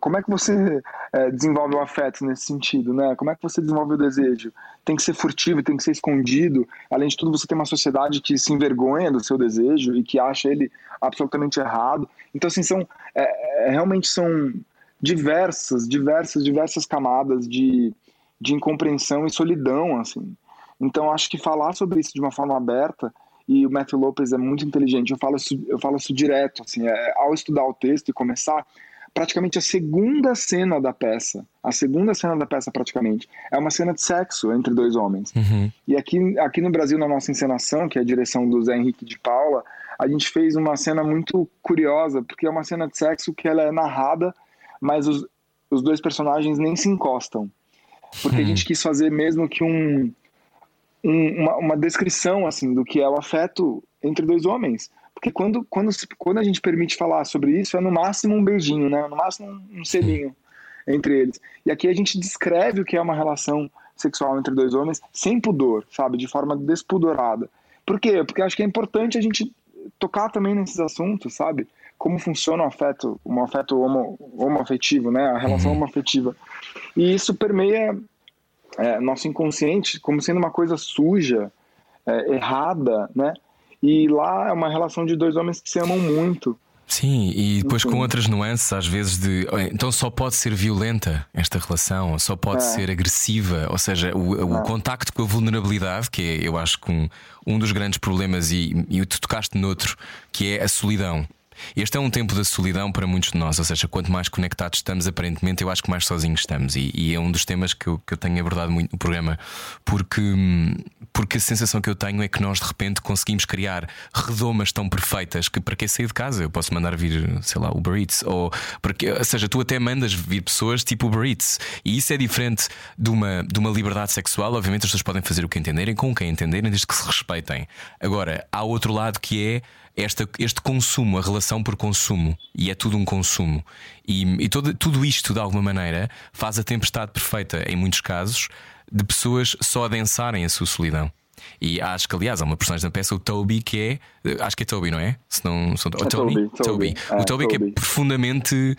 como é que você é, desenvolve o afeto nesse sentido, né? Como é que você desenvolve o desejo? Tem que ser furtivo, tem que ser escondido. Além de tudo, você tem uma sociedade que se envergonha do seu desejo e que acha ele absolutamente errado. Então, assim, são é, é realmente são diversas, diversas, diversas camadas de, de incompreensão e solidão, assim. Então, acho que falar sobre isso de uma forma aberta, e o Matthew Lopes é muito inteligente, eu falo isso, eu falo isso direto, assim, é, ao estudar o texto e começar, praticamente a segunda cena da peça, a segunda cena da peça praticamente, é uma cena de sexo entre dois homens. Uhum. E aqui, aqui no Brasil, na nossa encenação, que é a direção do Zé Henrique de Paula, a gente fez uma cena muito curiosa, porque é uma cena de sexo que ela é narrada, mas os, os dois personagens nem se encostam. Porque a Hum. gente quis fazer mesmo que um, um- uma, uma descrição assim do que é o afeto entre dois homens. Porque quando, quando, quando a gente permite falar sobre isso, é no máximo um beijinho, né? no máximo um, um selinho entre eles. E aqui a gente descreve o que é uma relação sexual entre dois homens sem pudor, sabe? De forma despudorada. Por quê? Porque acho que é importante a gente tocar também nesses assuntos, sabe? Como funciona o afeto, um afeto homo, homoafetivo, né? A relação homoafetiva. E isso permeia é, nosso inconsciente como sendo uma coisa suja, é, errada, né? E lá é uma relação de dois homens que se amam muito. Sim, e depois com fundo. outras nuances, às vezes, de "Olha, então só pode ser violenta esta relação, só pode É. ser agressiva, ou seja, o, o contacto com a vulnerabilidade, que é, eu acho que um, um dos grandes problemas, e, e tu tocaste noutro, que é a solidão. Este é um tempo da solidão para muitos de nós, ou seja, quanto mais conectados estamos, aparentemente, eu acho que mais sozinhos estamos. E, e é um dos temas que eu, que eu tenho abordado muito no programa, porque, porque a sensação que eu tenho é que nós de repente conseguimos criar redomas tão perfeitas que para que sair de casa? Eu posso mandar vir, sei lá, Uber Eats, ou, porque, ou seja, tu até mandas vir pessoas tipo Uber Eats, e isso é diferente de uma, de uma liberdade sexual. Obviamente, as pessoas podem fazer o que entenderem, com quem entenderem, desde que se respeitem. Agora, há outro lado que é esta, este consumo, a relação por consumo, e é tudo um consumo. E, e todo, tudo isto, de alguma maneira, faz a tempestade perfeita, em muitos casos, de pessoas só adensarem a sua solidão. E acho que, aliás, há uma personagem da peça, o Toby, que é. Acho que é Toby, não é? Se não, se não- É Toby, Toby. O É, Toby que é Toby. profundamente,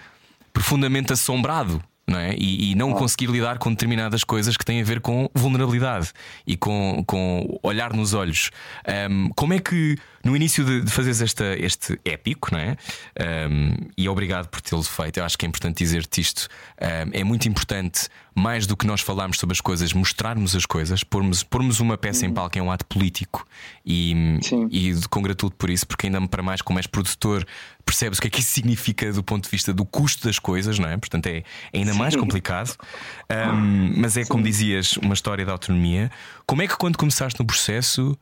profundamente assombrado. Não é? E, e Ah. não conseguir lidar com determinadas coisas que têm a ver com vulnerabilidade e com, com olhar nos olhos. Ahm, como é que no início de, de fazeres esta, este épico, não é? Ahm, e obrigado por tê-lo feito, eu acho que é importante dizer-te isto. Ahm, é muito importante, mais do que nós falarmos sobre as coisas, mostrarmos as coisas, pormos, pormos uma peça em palco é um ato político e, Sim. e congratulo por isso, porque ainda para mais, como és produtor, percebes o que é que isso significa do ponto de vista do custo das coisas, não é? Portanto, é ainda mais complicado. Ahm, mas é como dizias, uma história de autonomia. Como é que quando começaste no processo,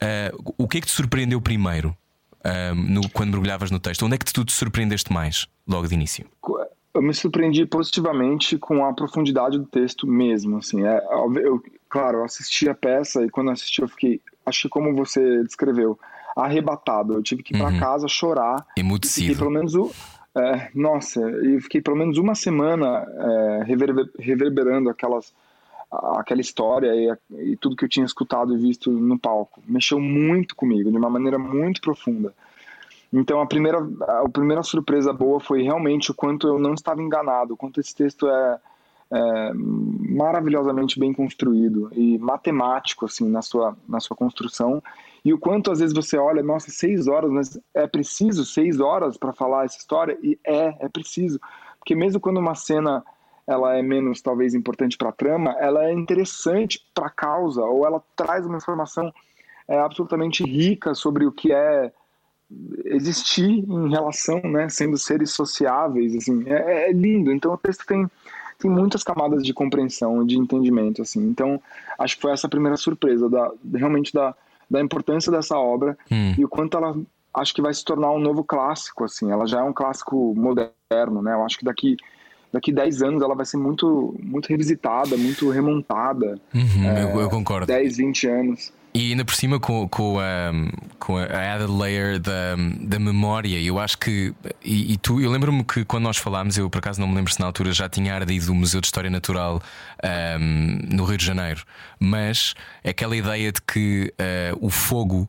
ah, o que é que te surpreendeu primeiro? ahm, no- quando mergulhavas no texto, onde é que tu te surpreendeste mais logo de início? Eu me surpreendi positivamente com a profundidade do texto mesmo, assim. É, eu, claro, eu assisti a peça e quando assisti eu fiquei, acho que como você descreveu, arrebatado. Eu tive que ir Uhum. para casa chorar. Fiquei Emudecido. pelo menos o, é, nossa, eu fiquei pelo menos uma semana é, reverber- reverberando aquelas aquela história e, e tudo que eu tinha escutado e visto no palco. Mexeu muito comigo, de uma maneira muito profunda. Então a primeira, a primeira surpresa boa foi realmente o quanto eu não estava enganado, o quanto esse texto é, é maravilhosamente bem construído e matemático assim na sua na sua construção. E o quanto às vezes você olha, nossa, seis horas, mas é preciso seis horas para falar essa história? E é é preciso. Porque mesmo quando uma cena ela é menos talvez importante para a trama, ela é interessante para a causa ou ela traz uma informação é, absolutamente rica sobre o que é existir em relação, né, sendo seres sociáveis, assim, é, é lindo. Então o texto tem tem muitas camadas de compreensão de entendimento, assim. Então acho que foi essa a primeira surpresa da realmente da, da importância dessa obra Hum. e o quanto ela acho que vai se tornar um novo clássico, assim. Ela já é um clássico moderno, né? Eu acho que daqui daqui 10 anos ela vai ser muito muito revisitada, muito remontada. Uhum, eu, eu concordo. 10, 20 anos. E ainda por cima com, com, a, com a added layer da, da memória, eu acho que. E, e tu, eu lembro-me que quando nós falámos, eu por acaso não me lembro se na altura já tinha ardido o Museu de História Natural ahm, no Rio de Janeiro, mas aquela ideia de que ah, o fogo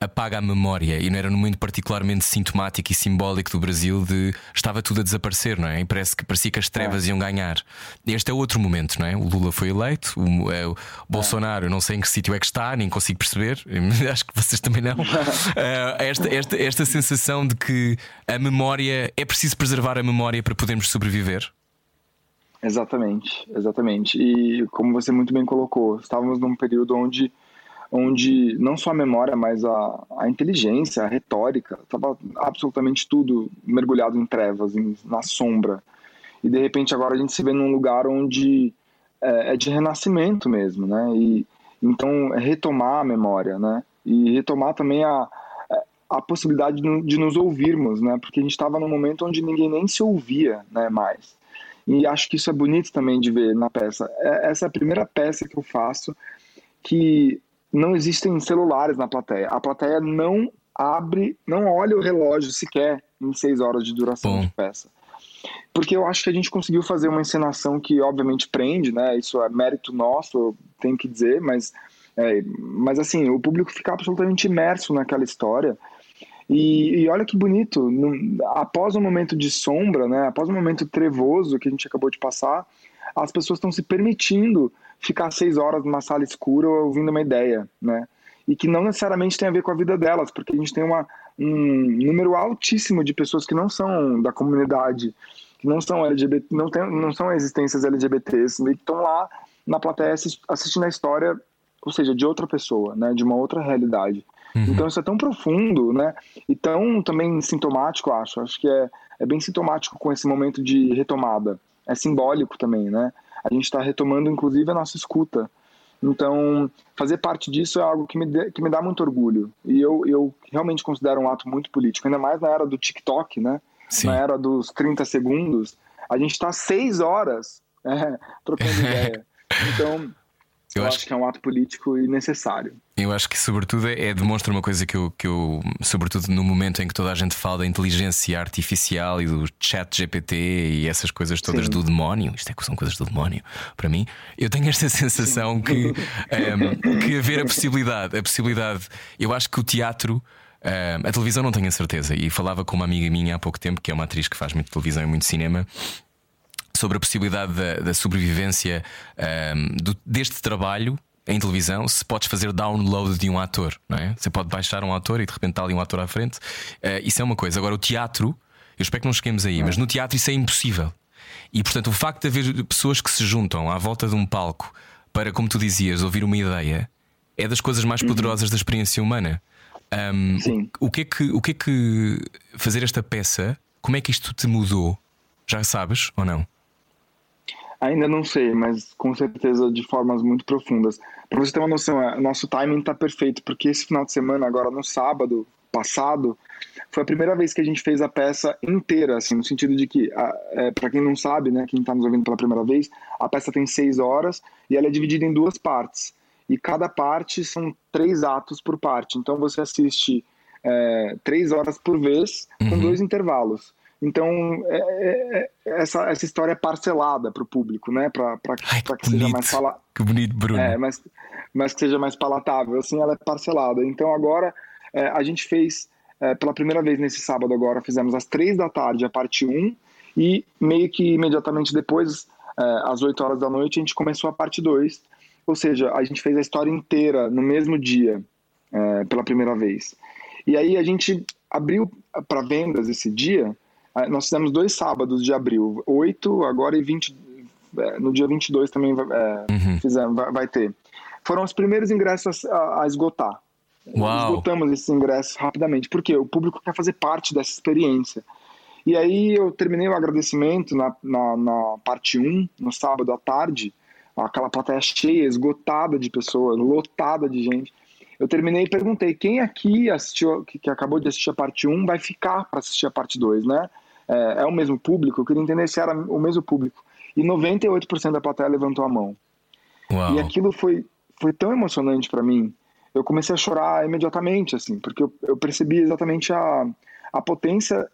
apaga a memória e não era num momento particularmente sintomático e simbólico do Brasil de estava tudo a desaparecer, não é? E parece que parecia que as trevas iam ganhar. Este é outro momento, não é? O Lula foi eleito, o, é, o Bolsonaro, eu não sei em que sítio é que está, nem consigo perceber, acho que vocês também não. Ah, esta, esta, esta sensação de que a memória é preciso preservar a memória para podermos sobreviver. Exatamente, exatamente. E como você muito bem colocou, estávamos num período onde, onde não só a memória, mas a, a inteligência, a retórica, estava absolutamente tudo mergulhado em trevas, em, na sombra. E de repente agora a gente se vê num lugar onde é, é de renascimento mesmo, né? E então é retomar a memória, né? E retomar também a, a possibilidade de, nos ouvirmos, né? Porque a gente estava num momento onde ninguém nem se ouvia, né? Mais. E acho que isso é bonito também de ver na peça. É, essa é a primeira peça que eu faço que não existem celulares na plateia. A plateia não abre, não olha o relógio sequer em seis horas de duração Bom. de peça. Porque eu acho que a gente conseguiu fazer uma encenação que, obviamente, prende, né? Isso é mérito nosso, eu tenho que dizer, mas, é, mas assim, o público fica absolutamente imerso naquela história. E, e olha que bonito, no, após um momento de sombra, né, após um momento trevoso que a gente acabou de passar, as pessoas estão se permitindo ficar seis horas numa sala escura ouvindo uma ideia, né? E que não necessariamente tem a ver com a vida delas, porque a gente tem uma, um número altíssimo de pessoas que não são da comunidade, que não são LGBT, não, tem, não são existências LGBTs, e que estão lá na plateia assistindo a história, ou seja, de outra pessoa, né, de uma outra realidade. Uhum. Então isso é tão profundo, né? E tão também sintomático, acho. Acho que é, é bem sintomático com esse momento de retomada. É simbólico também, né? A gente está retomando, inclusive, a nossa escuta. Então, fazer parte disso é algo que me, de, que me dá muito orgulho. E eu, eu realmente considero um ato muito político, ainda mais na era do TikTok, né? Sim. Na era dos 30 segundos. A gente está seis horas é, trocando ideia. Então, eu, acho, acho que é um ato político e necessário. Eu acho que, sobretudo, é, é, demonstra uma coisa que eu, que eu, sobretudo no momento em que toda a gente fala da inteligência artificial e do chat GPT e essas coisas todas Sim. do demónio, isto é que são coisas do demónio, para mim, eu tenho esta sensação que, um, ehm, que haver a possibilidade, a possibilidade, eu acho que o teatro. Um, ehm, a televisão não tenho a certeza, e falava com uma amiga minha há pouco tempo, que é uma atriz que faz muito televisão e muito cinema, sobre a possibilidade da, da sobrevivência um, do, deste trabalho em televisão se podes fazer download de um ator, não é? Você pode baixar um ator e de repente está ali um ator à frente. Uh, isso é uma coisa. Agora, o teatro, eu espero que não cheguemos aí, mas no teatro isso é impossível. E portanto, o facto de haver pessoas que se juntam à volta de um palco para, como tu dizias, ouvir uma ideia é das coisas mais uhum. poderosas da experiência humana. Um, Sim. O, o, que é que, o que é que fazer esta peça, como é que isto te mudou? Já sabes ou não? Ainda não sei, mas com certeza de formas muito profundas. Para você ter uma noção, é, nosso timing está perfeito, porque esse final de semana, agora no sábado passado, foi a primeira vez que a gente fez a peça inteira, assim, no sentido de que, é, para quem não sabe, né, quem está nos ouvindo pela primeira vez, a peça tem seis horas e ela é dividida em duas partes. E cada parte são três atos por parte. Então você assiste é, três horas por vez, com uhum. dois intervalos. Então, é, é, é, essa, essa história é parcelada para o público, né? Para que, que seja mais palatável. Que bonito, Bruno. É, mas, mas que seja mais palatável. Assim, ela é parcelada. Então, agora, é, a gente fez, é, pela primeira vez nesse sábado agora, fizemos às três da tarde a parte 1 e meio que imediatamente depois, é, às 8 horas da noite, a gente começou a parte 2. Ou seja, a gente fez a história inteira no mesmo dia, pela primeira vez. E aí a gente abriu para vendas esse dia nós fizemos dois sábados de abril, 8 agora e 20, é, no dia 22 também é, uhum. fizemos, vai, vai, ter. Foram os primeiros ingressos a, a esgotar. Uau. Esgotamos esses ingressos rapidamente, porque o público quer fazer parte dessa experiência. E aí eu terminei o agradecimento na, na, na parte 1, no sábado à tarde, aquela plateia cheia, esgotada de pessoas, lotada de gente. Eu terminei e perguntei quem aqui assistiu, que, que acabou de assistir a parte 1 vai ficar para assistir a parte 2, né? É, é, o mesmo público? Eu queria entender se era o mesmo público. E 98% da plateia levantou a mão. Uau. E aquilo foi, foi tão emocionante para mim. Eu comecei a chorar imediatamente, assim, porque eu, eu percebi exatamente a, a potência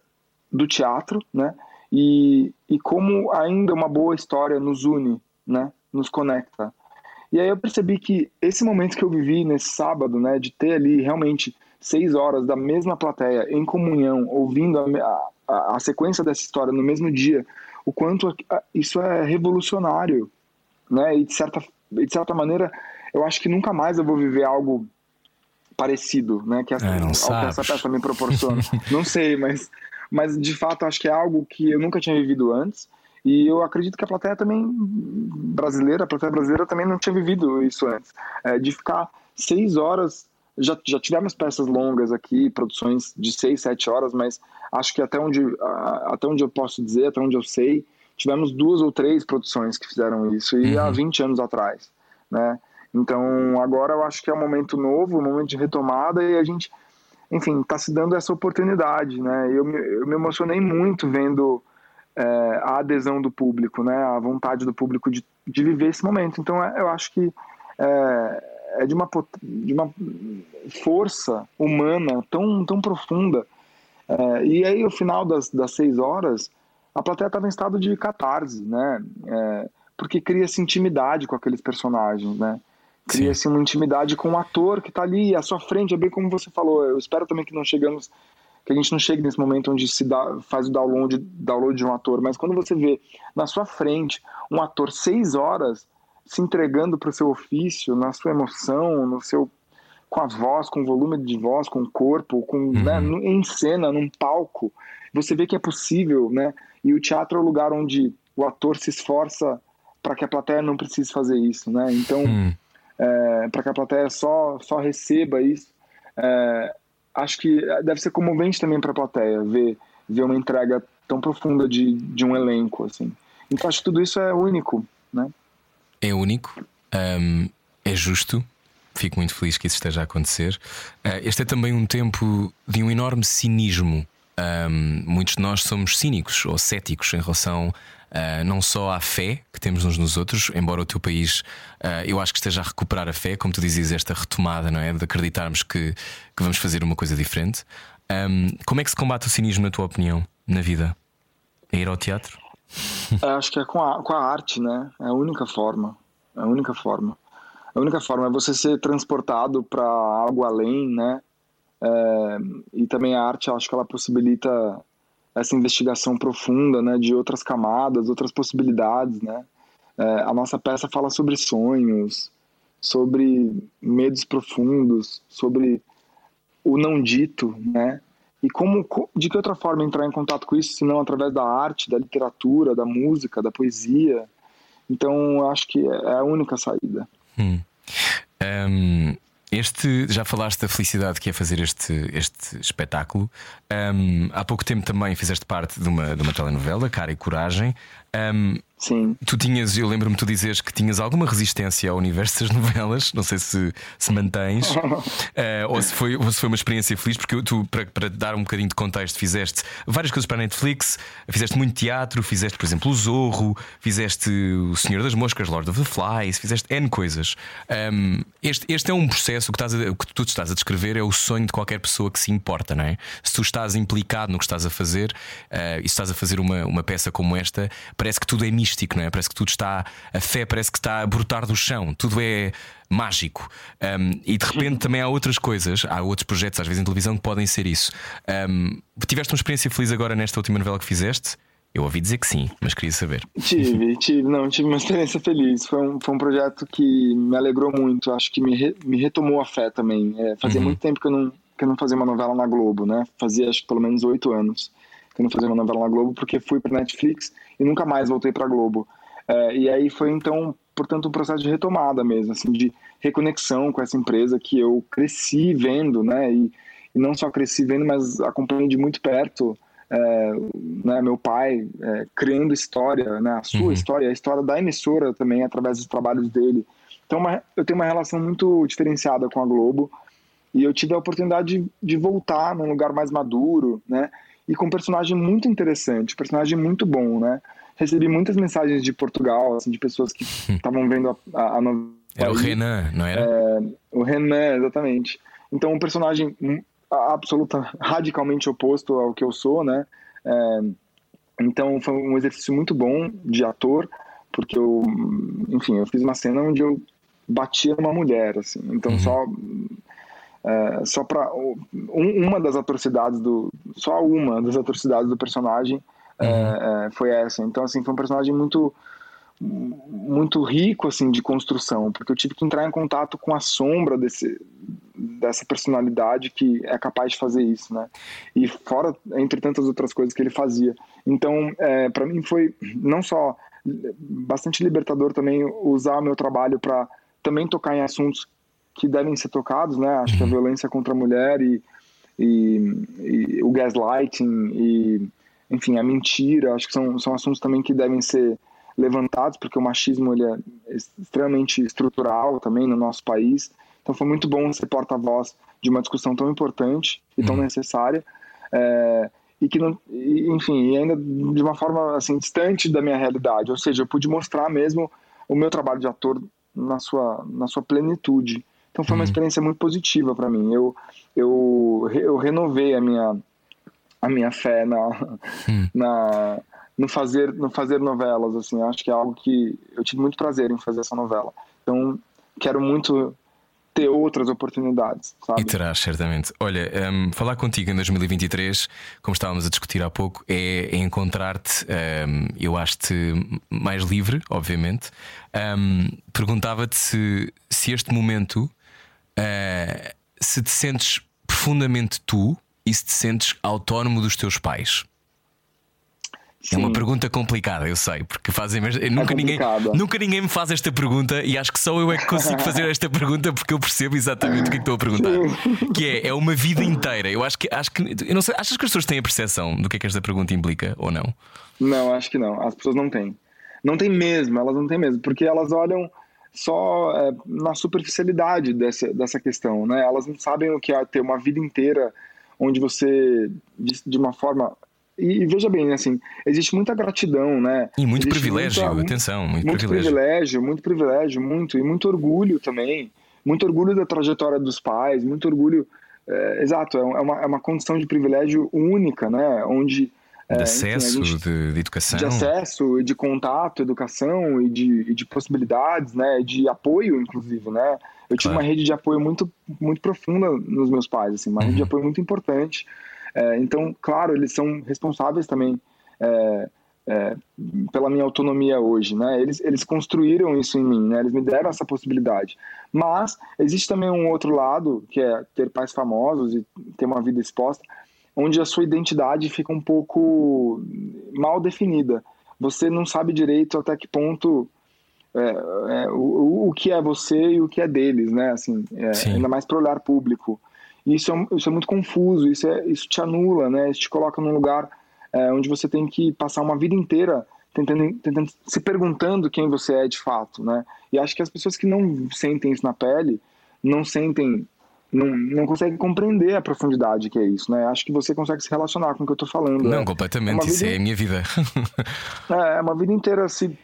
do teatro, né? E, e como ainda uma boa história nos une, né? Nos conecta. E aí eu percebi que esse momento que eu vivi nesse sábado, né, de ter ali realmente seis horas da mesma plateia em comunhão, ouvindo a, a, a sequência dessa história no mesmo dia, o quanto isso é revolucionário, né? E de certa, de certa maneira, eu acho que nunca mais eu vou viver algo parecido, né? Que, essa, é, que essa peça me proporciona. não sei, mas, mas de fato acho que é algo que eu nunca tinha vivido antes E eu acredito que a plateia também brasileira, a plateia brasileira também não tinha vivido isso antes. É, de ficar seis horas. Já, já tivemos peças longas aqui, produções de seis, sete horas, mas acho que até onde, até onde eu posso dizer, até onde eu sei, tivemos duas ou três produções que fizeram isso, e uhum. há 20 anos atrás, né? Então, agora eu acho que é um momento novo, um momento de retomada, e a gente, enfim, está se dando essa oportunidade, né? Eu me, eu me emocionei muito vendo é, a adesão do público, né? A vontade do público de, de viver esse momento. Então, é, eu acho que é, é de, uma, de uma força humana tão, tão profunda. É, e aí, no final das, das seis horas, a plateia estava em estado de catarse, né? É, porque cria-se intimidade com aqueles personagens, né? Cria-se uma intimidade com o ator que está ali à sua frente, é bem como você falou. Eu espero também que não chegamos, que a gente não chegue nesse momento onde se dá, faz o download, download de um ator, mas quando você vê na sua frente um ator seis horas se entregando para o seu ofício, na sua emoção, no seu com a voz, com o volume de voz, com o corpo, com né, uhum. né, em cena, num palco, você vê que é possível, né? E o teatro é o lugar onde o ator se esforça para que a plateia não precise fazer isso, né? Então, uhum. é, para que a plateia só só receba isso, é, acho que deve ser comovente também para a plateia ver ver uma entrega tão profunda de, de um elenco, assim. Então, acho que tudo isso é único, né? É único, um, é justo fico muito feliz que isso esteja a acontecer. Uh, este é também um tempo de um enorme cinismo. Um, muitos de nós somos cínicos ou céticos em relação uh, não só à fé que temos uns nos outros, embora o teu país uh, eu acho que esteja a recuperar a fé, como tu dizes, esta retomada, não é? De acreditarmos que, que vamos fazer uma coisa diferente. Um, como é que se combate o cinismo, na tua opinião, na vida? É ir ao teatro? acho que é com a, com a arte, né? É a única forma. É a única forma. A única forma é você ser transportado para algo além, né? É, e também a arte, acho que ela possibilita essa investigação profunda, né? De outras camadas, outras possibilidades, né? É, a nossa peça fala sobre sonhos, sobre medos profundos, sobre o não dito, né? E como, de que outra forma entrar em contato com isso, se não através da arte, da literatura, da música, da poesia? Então, acho que é a única saída. Hum. Um, este, já falaste da felicidade que é fazer este, este espetáculo. Um, há pouco tempo também fizeste parte de uma, de uma telenovela, Cara e Coragem. Um, Sim. Tu tinhas, eu lembro-me tu dizeres que tinhas alguma resistência ao universo das novelas, não sei se, se mantens, uh, ou, se foi, ou se foi uma experiência feliz, porque tu, para, para dar um bocadinho de contexto, fizeste várias coisas para a Netflix, fizeste muito teatro, fizeste, por exemplo, o Zorro, fizeste O Senhor das Moscas, Lord of the Flies, fizeste N coisas. Um, este, este é um processo, o que, a, o que tu estás a descrever é o sonho de qualquer pessoa que se importa, não é? Se tu estás implicado no que estás a fazer uh, e se estás a fazer uma, uma peça como esta, parece que tudo é místico, não é? Parece que tudo está. A fé parece que está a brotar do chão, tudo é mágico. Um, e de repente também há outras coisas, há outros projetos, às vezes em televisão, que podem ser isso. Um, tiveste uma experiência feliz agora nesta última novela que fizeste? Eu ouvi dizer que sim, mas queria saber. Tive, tive, não, tive uma experiência feliz. Foi um, foi um projeto que me alegrou muito. Acho que me, re, me retomou a fé também. É, fazia uhum. muito tempo que eu, não, que eu não fazia uma novela na Globo, né? Fazia acho que pelo menos oito anos que eu não fazia uma novela na Globo, porque fui para Netflix e nunca mais voltei para Globo. É, e aí foi então, portanto, um processo de retomada mesmo, assim, de reconexão com essa empresa que eu cresci vendo, né? E, e não só cresci vendo, mas acompanhei de muito perto. É, né, meu pai é, criando história, né, a sua uhum. história, a história da emissora também através dos trabalhos dele. Então uma, eu tenho uma relação muito diferenciada com a Globo e eu tive a oportunidade de, de voltar num lugar mais maduro, né, e com um personagem muito interessante, um personagem muito bom, né recebi muitas mensagens de Portugal, assim, de pessoas que estavam vendo a, a, a novela. Era o Renan, não era? É, o Renan, exatamente. Então, um personagem absoluta, radicalmente oposto ao que eu sou, né? É, então, foi um exercício muito bom de ator, porque eu, enfim, eu fiz uma cena onde eu batia uma mulher, assim. Então, uhum. só é, só para um, uma das atrocidades do só uma das atrocidades do personagem é, uhum. é, foi essa. Então, assim, foi um personagem muito muito rico assim de construção porque eu tive que entrar em contato com a sombra desse dessa personalidade que é capaz de fazer isso, né? E fora, entre tantas outras coisas que ele fazia. Então, é, para mim foi não só bastante libertador também usar o meu trabalho para também tocar em assuntos que devem ser tocados, né? Acho que a uhum. violência contra a mulher e, e, e o gaslighting e, enfim, a mentira, acho que são, são assuntos também que devem ser levantados, porque o machismo ele é extremamente estrutural também no nosso país. Então foi muito bom ser porta-voz de uma discussão tão importante e tão uhum. necessária. É, e que não, enfim, ainda de uma forma assim distante da minha realidade, ou seja, eu pude mostrar mesmo o meu trabalho de ator na sua na sua plenitude. Então foi uma uhum. experiência muito positiva para mim. Eu, eu eu renovei a minha a minha fé na hum. na no fazer no fazer novelas assim. Acho que é algo que eu tive muito prazer em fazer essa novela. Então quero muito ter outras oportunidades, sabe? E terás, certamente. Olha, um, falar contigo em 2023, como estávamos a discutir há pouco, é, é encontrar-te, um, eu acho-te mais livre, obviamente. Um, Perguntava-te se, se este momento uh, se te sentes profundamente tu e se te sentes autónomo dos teus pais. Sim. É uma pergunta complicada, eu sei, porque fazem é nunca, ninguém, nunca ninguém me faz esta pergunta e acho que só eu é que consigo fazer esta pergunta porque eu percebo exatamente o que, é que estou a perguntar. Sim. Que é, é uma vida inteira. Eu acho que acho que eu não sei, achas que as pessoas têm a percepção do que é que esta pergunta implica ou não? Não, acho que não. As pessoas não têm. Não têm mesmo, elas não têm mesmo, porque elas olham só é, na superficialidade dessa, dessa questão, né? Elas não sabem o que é ter uma vida inteira onde você, de, de uma forma e, veja bem, assim, existe muita gratidão, né? E muito existe privilégio, muita, atenção, muito, muito privilégio. privilégio. Muito privilégio, muito, e muito orgulho também. Muito orgulho da trajetória dos pais, muito orgulho. É, exato, é, é uma, é uma condição de privilégio única, né? Onde. É, de acesso, enfim, de, de, educação. De acesso, de contato, educação e de, de possibilidades, né? De apoio, inclusive, né? Eu tive claro. uma rede de apoio muito, muito profunda nos meus pais, assim, uma uhum. rede de uhum. apoio muito importante. É, então, claro, eles são responsáveis também é, é, pela minha autonomia hoje, né? Eles, eles construíram isso em mim, né? Eles me deram essa possibilidade. Mas existe também um outro lado, que é ter pais famosos e ter uma vida exposta, onde a sua identidade fica um pouco mal definida. Você não sabe direito até que ponto é, é, o, o que é você e o que é deles, né? Assim, é, ainda mais para olhar público. Isso é, isso é muito confuso, isso, é, isso te anula, né? Isso te coloca num lugar é, onde você tem que passar uma vida inteira tentando, tentando, se perguntando quem você é de fato, né? E acho que as pessoas que não sentem isso na pele, não sentem, não, não conseguem compreender a profundidade que é isso, né? Acho que você consegue se relacionar com o que eu estou falando. Não, né? completamente, é isso é a minha vida. é, é uma vida inteira se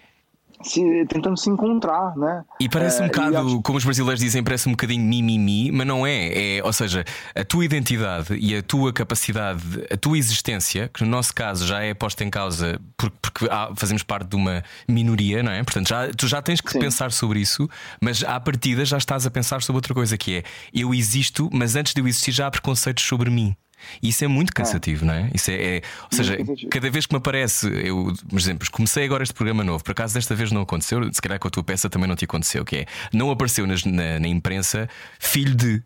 se, tentando se encontrar, né? E parece um é, bocado, acho... como os brasileiros dizem, parece um bocadinho mimimi, mas não é. é. Ou seja, a tua identidade e a tua capacidade, a tua existência, que no nosso caso já é posta em causa porque, porque há, fazemos parte de uma minoria, não é? Portanto, já, tu já tens que Sim. pensar sobre isso, mas à partida já estás a pensar sobre outra coisa que é eu existo, mas antes de eu existir já há preconceitos sobre mim. E isso é muito cansativo, ah. não é? Isso é, é ou seja, cada vez que me aparece, eu, por exemplo, comecei agora este programa novo, por acaso desta vez não aconteceu, se calhar com a tua peça também não te aconteceu, que é não apareceu nas, na, na imprensa filho de.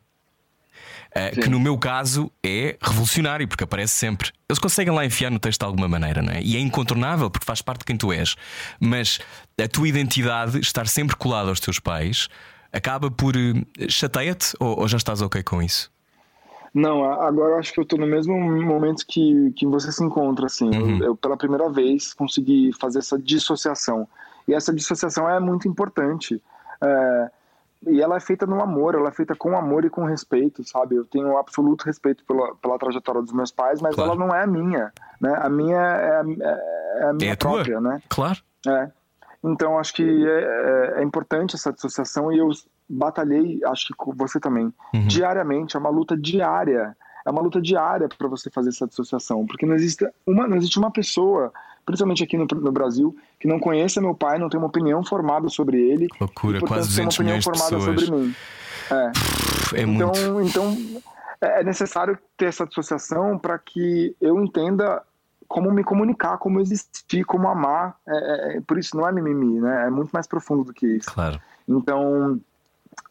Uh, que no meu caso é revolucionário, porque aparece sempre. Eles conseguem lá enfiar no texto de alguma maneira, não é? E é incontornável, porque faz parte de quem tu és. Mas a tua identidade, estar sempre colada aos teus pais, acaba por. Uh, chateia-te ou, ou já estás ok com isso? Não, agora eu acho que eu tô no mesmo momento que, que você se encontra, assim. Uhum. Eu, pela primeira vez, consegui fazer essa dissociação. E essa dissociação é muito importante. É, e ela é feita no amor, ela é feita com amor e com respeito, sabe? Eu tenho absoluto respeito pela, pela trajetória dos meus pais, mas claro. ela não é a minha, né? A minha é, a, é a minha é própria, tua? né? Claro. É. Então, acho que é, é, é importante essa dissociação e eu batalhei, acho que você também, uhum. diariamente, é uma luta diária. É uma luta diária para você fazer essa dissociação, porque não existe uma, não existe uma pessoa, principalmente aqui no, no, Brasil, que não conheça meu pai, não tem uma opinião formada sobre ele. Loucura, e, quase 200 tem uma opinião formada pessoas. sobre mim. É, é então, muito. então é, é necessário ter essa dissociação para que eu entenda como me comunicar, como existir, como amar. É, é, é, por isso não é mimimi, né? É muito mais profundo do que isso. Claro. Então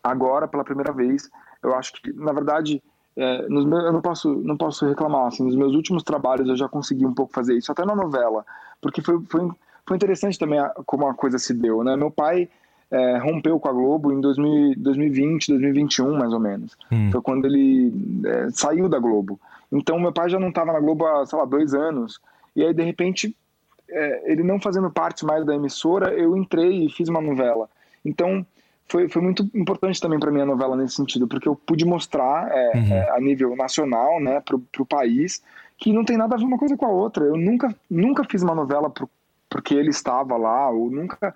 agora, pela primeira vez, eu acho que, na verdade, é, meus, eu não posso, não posso reclamar. Assim, nos meus últimos trabalhos eu já consegui um pouco fazer isso, até na novela, porque foi, foi, foi interessante também a, como a coisa se deu. Né? Meu pai é, rompeu com a Globo em 2000, 2020, 2021, mais ou menos. Hum. Foi quando ele é, saiu da Globo. Então, meu pai já não estava na Globo há, sei lá, dois anos. E aí, de repente, é, ele não fazendo parte mais da emissora, eu entrei e fiz uma novela. Então, foi, foi muito importante também para mim a novela nesse sentido, porque eu pude mostrar é, uhum. é, a nível nacional, né, para o país, que não tem nada a ver uma coisa com a outra. Eu nunca, nunca fiz uma novela pro, porque ele estava lá, ou nunca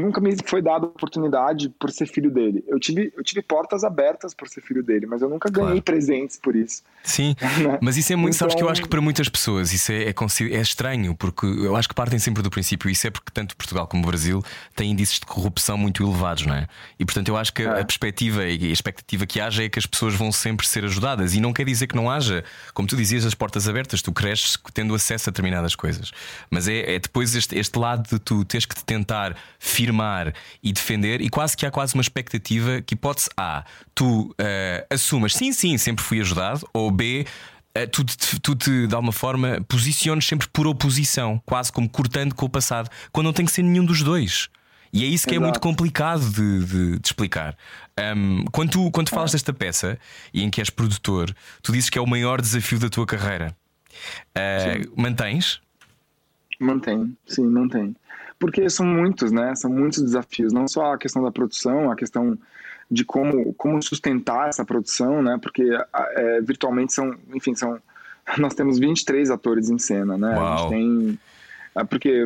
nunca me foi dada oportunidade por ser filho dele. Eu tive, eu tive portas abertas por ser filho dele, mas eu nunca ganhei claro. presentes por isso. Sim, né? mas isso é muito, então... sabes que eu acho que para muitas pessoas isso é, é, é, estranho, porque eu acho que partem sempre do princípio, isso é porque tanto Portugal como o Brasil têm índices de corrupção muito elevados, não é? E portanto eu acho que é. a perspectiva e a expectativa que haja é que as pessoas vão sempre ser ajudadas. E não quer dizer que não haja, como tu dizias, as portas abertas, tu cresces tendo acesso a determinadas coisas. Mas é, é depois este, este lado de tu teres que te tentar afirmar e defender, e quase que há quase uma expectativa que hipótese A, tu uh, assumas sim, sim, sempre fui ajudado, ou B, uh, tu, te, tu te, de alguma forma, posiciones sempre por oposição, quase como cortando com o passado, quando não tem que ser nenhum dos dois. E é isso que Exato. é muito complicado de, de, de explicar. Um, quando tu, quando tu falas desta peça e em que és produtor, tu dizes que é o maior desafio da tua carreira. Uh, mantens? Mantém, sim, mantém porque são muitos, né? São muitos desafios, não só a questão da produção, a questão de como, como sustentar essa produção, né? Porque é, virtualmente são, enfim, são nós temos 23 atores em cena, né? Uau. A gente tem é, porque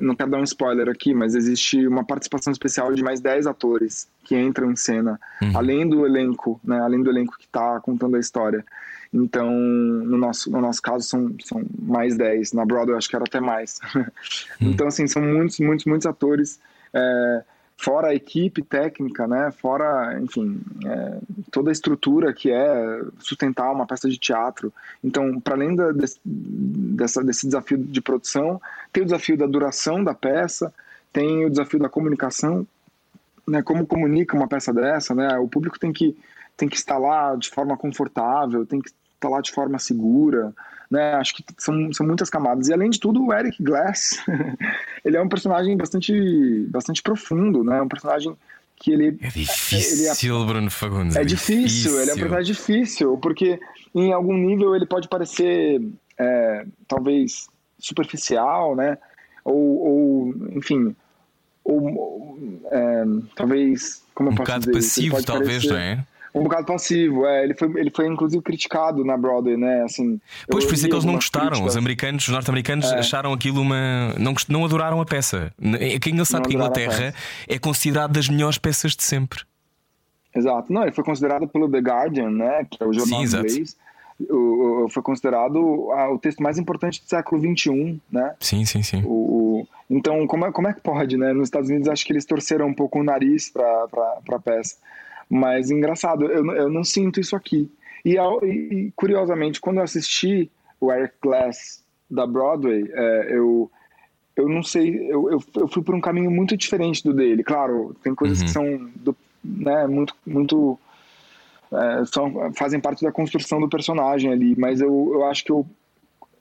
não quero dar um spoiler aqui, mas existe uma participação especial de mais 10 atores que entram em cena, uhum. além do elenco, né? Além do elenco que está contando a história. Então, no nosso, no nosso caso, são, são mais 10. Na Broadway, acho que era até mais. Hum. então, assim, são muitos, muitos, muitos atores. É, fora a equipe técnica, né? Fora, enfim, é, toda a estrutura que é sustentar uma peça de teatro. Então, para além da, desse, dessa, desse desafio de produção, tem o desafio da duração da peça, tem o desafio da comunicação, né? Como comunica uma peça dessa, né? O público tem que tem que estar lá de forma confortável, tem que estar lá de forma segura, né? Acho que são, são muitas camadas. E além de tudo, o Eric Glass, ele é um personagem bastante, bastante profundo, né? Um personagem que ele é difícil, ele é, Bruno Fagundes. É, é difícil, difícil, ele é um personagem difícil, porque em algum nível ele pode parecer é, talvez superficial, né? Ou, ou enfim, ou é, talvez como um eu posso bocado dizer, passivo, talvez, parecer, não é? Um bocado passivo. É, ele, foi, ele foi inclusive criticado na Broadway, né? Assim, pois, por isso é que eles não gostaram. Críticas. Os americanos, os norte-americanos é. acharam aquilo uma. Não, não adoraram a peça. É é engraçado que a Inglaterra é considerada das melhores peças de sempre. Exato. Não, ele foi considerado pelo The Guardian, né? Que é o jornal Sim, inglês. O, o, foi considerado o texto mais importante do século XXI, né? Sim, sim, sim. O, então, como é, como é que pode, né? Nos Estados Unidos, acho que eles torceram um pouco o nariz para a peça. Mas engraçado, eu, eu não sinto isso aqui. E, e, curiosamente, quando eu assisti o Eric Glass da Broadway, é, eu, eu não sei, eu, eu, eu, fui por um caminho muito diferente do dele. Claro, tem coisas uhum. que são do, né, muito, muito é, são, fazem parte da construção do personagem ali, mas eu, eu acho que eu,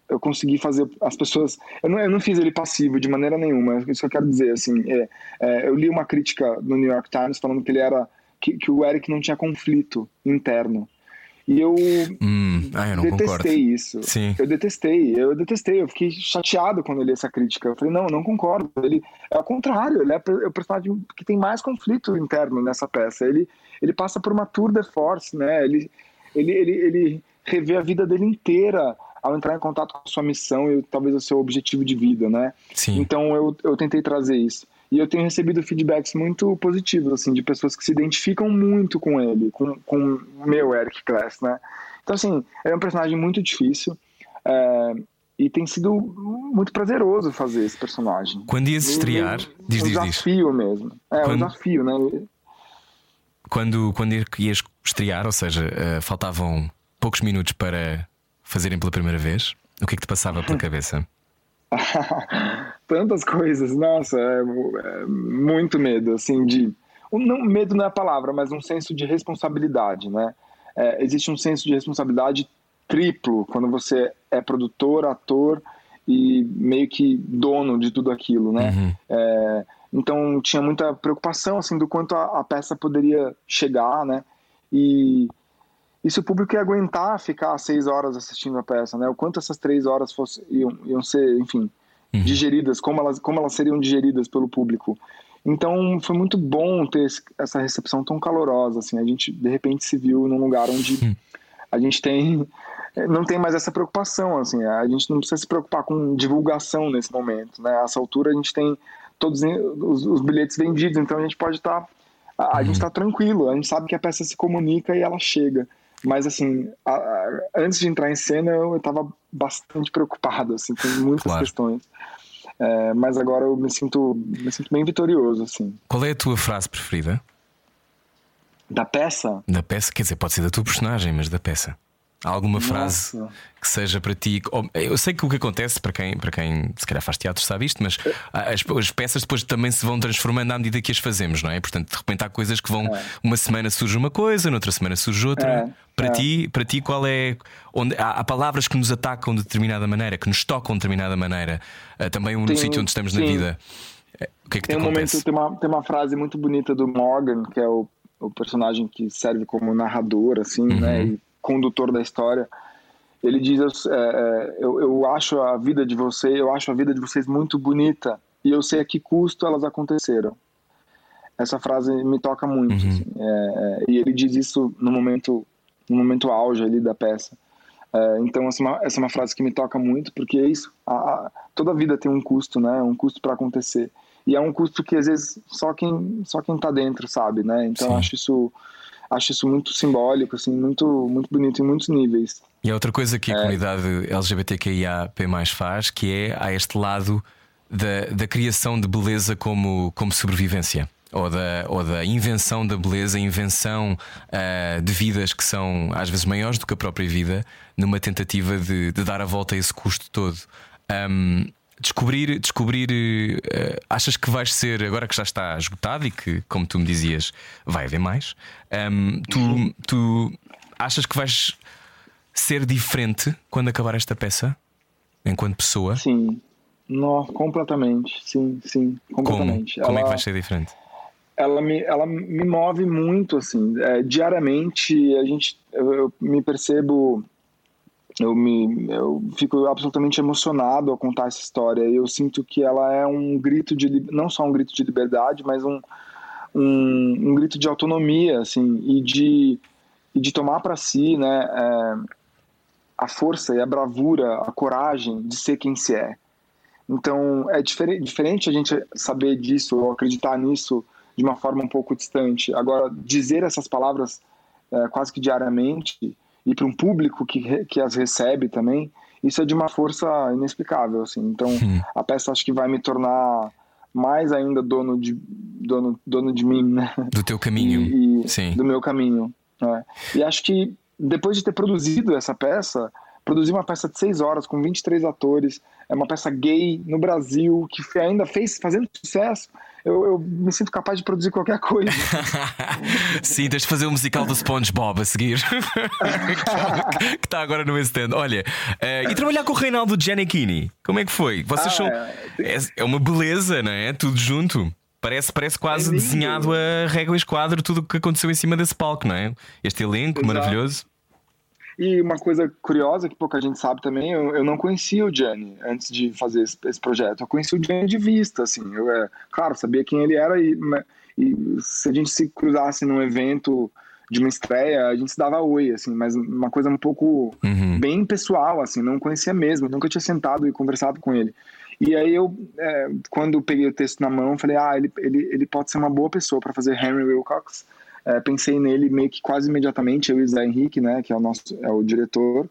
eu consegui fazer as pessoas. Eu não, eu não fiz ele passivo de maneira nenhuma. Isso que eu quero dizer, assim, é, é, eu li uma crítica no New York Times falando que ele era que, que o Eric não tinha conflito interno. E eu, hum, ah, eu detestei concordo. isso. Sim. Eu detestei, eu detestei, eu fiquei chateado quando eu li essa crítica. Eu falei, não, não concordo. Ele é ao contrário, ele é, é o personagem que tem mais conflito interno nessa peça. Ele, ele passa por uma tour de force, né? Ele, ele, ele, ele revê a vida dele inteira ao entrar em contato com a sua missão e talvez o seu objetivo de vida, né? Sim. Então eu, eu tentei trazer isso. E eu tenho recebido feedbacks muito positivos, assim, de pessoas que se identificam muito com ele, com, com o meu Eric Class, né? Então, assim, é um personagem muito difícil. É, e tem sido muito prazeroso fazer esse personagem. Quando ias estrear, um, diz, um diz, desafio diz. mesmo. É quando, um desafio, né? Quando, quando ias estrear, ou seja, uh, faltavam poucos minutos para fazerem pela primeira vez, o que é que te passava pela cabeça? Tantas coisas, nossa, é, é muito medo, assim, de um, não, medo não é a palavra, mas um senso de responsabilidade, né? É, existe um senso de responsabilidade triplo quando você é produtor, ator e meio que dono de tudo aquilo, né? Uhum. É, então tinha muita preocupação assim do quanto a, a, peça poderia chegar, né? E, e se o público ia aguentar ficar seis horas assistindo a peça, né? O quanto essas três horas fosse, iam, iam ser, enfim, uhum. digeridas, como elas, como elas seriam digeridas pelo público. Então foi muito bom ter essa recepção tão calorosa, assim. A gente de repente se viu num lugar onde uhum. a gente tem não tem mais essa preocupação, assim. A gente não precisa se preocupar com divulgação nesse momento, né? A essa altura a gente tem todos os, os bilhetes vendidos, então a gente pode estar tá, a, a gente está tranquilo, a gente sabe que a peça se comunica e ela chega. Mas, assim, a, a, antes de entrar em cena, eu estava bastante preocupado, assim, com muitas claro. questões. É, mas agora eu me sinto, me sinto bem vitorioso, assim. Qual é a tua frase preferida? Da peça? Da peça, quer dizer, pode ser da tua personagem, mas da peça. Alguma frase Nossa. que seja para ti? Eu sei que o que acontece para quem, para quem se calhar faz teatro sabe isto, mas as, as peças depois também se vão transformando à medida que as fazemos, não é? Portanto, de repente há coisas que vão. É. Uma semana surge uma coisa, noutra semana surge outra. É. Para, é. Ti, para ti, qual é. Onde, há, há, palavras que nos atacam de determinada maneira, que nos tocam de determinada maneira, uh, também um tem, sítio onde estamos sim. na vida. Eh, o que é que tem te um? Momento, tem, uma, tem uma frase muito bonita do Morgan, que é o, o personagem que serve como narrador, assim, né, uhum. né? E condutor da história ele diz: é, é, eu, eu acho a vida de você, eu acho a vida de vocês muito bonita e eu sei a que custo elas aconteceram. Essa frase me toca muito. Uhum. Assim, é, é e ele diz isso no momento, no momento auge ali da peça. É, então essa é, uma, essa é, uma, frase que me toca muito porque é isso. A, a, toda vida tem um custo, né? Um custo para acontecer. E é um custo que às vezes só quem só quem tá dentro sabe, né? Então acho isso acho isso muito simbólico, assim, muito muito bonito em muitos níveis. E há outra coisa que a é. comunidade LGBTQIAP faz, que é há este lado da, da criação de beleza como, como sobrevivência. Ou da, ou da invenção da beleza, invenção uh, de vidas que são às vezes maiores do que a própria vida, numa tentativa de, de dar a volta a esse custo todo. Um, descobrir, descobrir uh, achas que vais ser, agora que já está esgotado e que, como tu me dizias, vai haver mais, um, tu, uhum. tu achas que vais ser diferente quando acabar esta peça? Enquanto pessoa? Sim. Não, completamente. Sim, sim. Completamente. Como, Como ela, é que vai ser diferente? Ela me, ela me move muito, assim. É, diariamente, a gente, eu, eu, me percebo. Eu, me, eu fico absolutamente emocionado ao contar essa história. Eu sinto que ela é um grito de. Não só um grito de liberdade, mas um, um, um grito de autonomia, assim, e de, e de tomar para si, né? É, a força e a bravura, a coragem de ser quem se é. Então é diferente, diferente a gente saber disso ou acreditar nisso de uma forma um pouco distante. Agora, dizer essas palavras é, quase que diariamente e para um público que, que as recebe também, isso é de uma força inexplicável. Assim. Então a peça acho que vai me tornar mais ainda dono de, dono, dono de mim. Né? Do teu caminho. E, e Sim. Do meu caminho. Né? E acho que depois de ter produzido essa peça, produzi uma peça de seis horas com 23 atores, é uma peça gay no Brasil que ainda fez fazendo sucesso. Eu, eu me sinto capaz de produzir qualquer coisa. Sim, tens de fazer o um musical do SpongeBob a seguir, que está agora no stand. Olha, uh, e trabalhar com o Reinaldo Giannichini, como é que foi? Vocês ah, são. É, é uma beleza, não é? Tudo junto. Parece, parece quase é desenhado a régua e esquadro tudo o que aconteceu em cima desse palco, não é? Este elenco Exato. maravilhoso. E uma coisa curiosa que pouca gente sabe também, eu, eu não conhecia o Gianni antes de fazer esse, esse, projeto. Eu conheci o Gianni de vista, assim. Eu, é, claro, sabia quem ele era e, e se a gente se cruzasse num evento de uma estreia, a gente se dava oi, assim, mas uma coisa um pouco uhum. bem pessoal, assim, não conhecia mesmo, nunca tinha sentado e conversado com ele. E aí eu, é, quando peguei o texto na mão, falei, ah, ele, ele, ele pode ser uma boa pessoa para fazer Henry Wilcox. É, pensei nele meio que quase imediatamente, eu e o Zé Henrique, né, que é o nosso, é o diretor,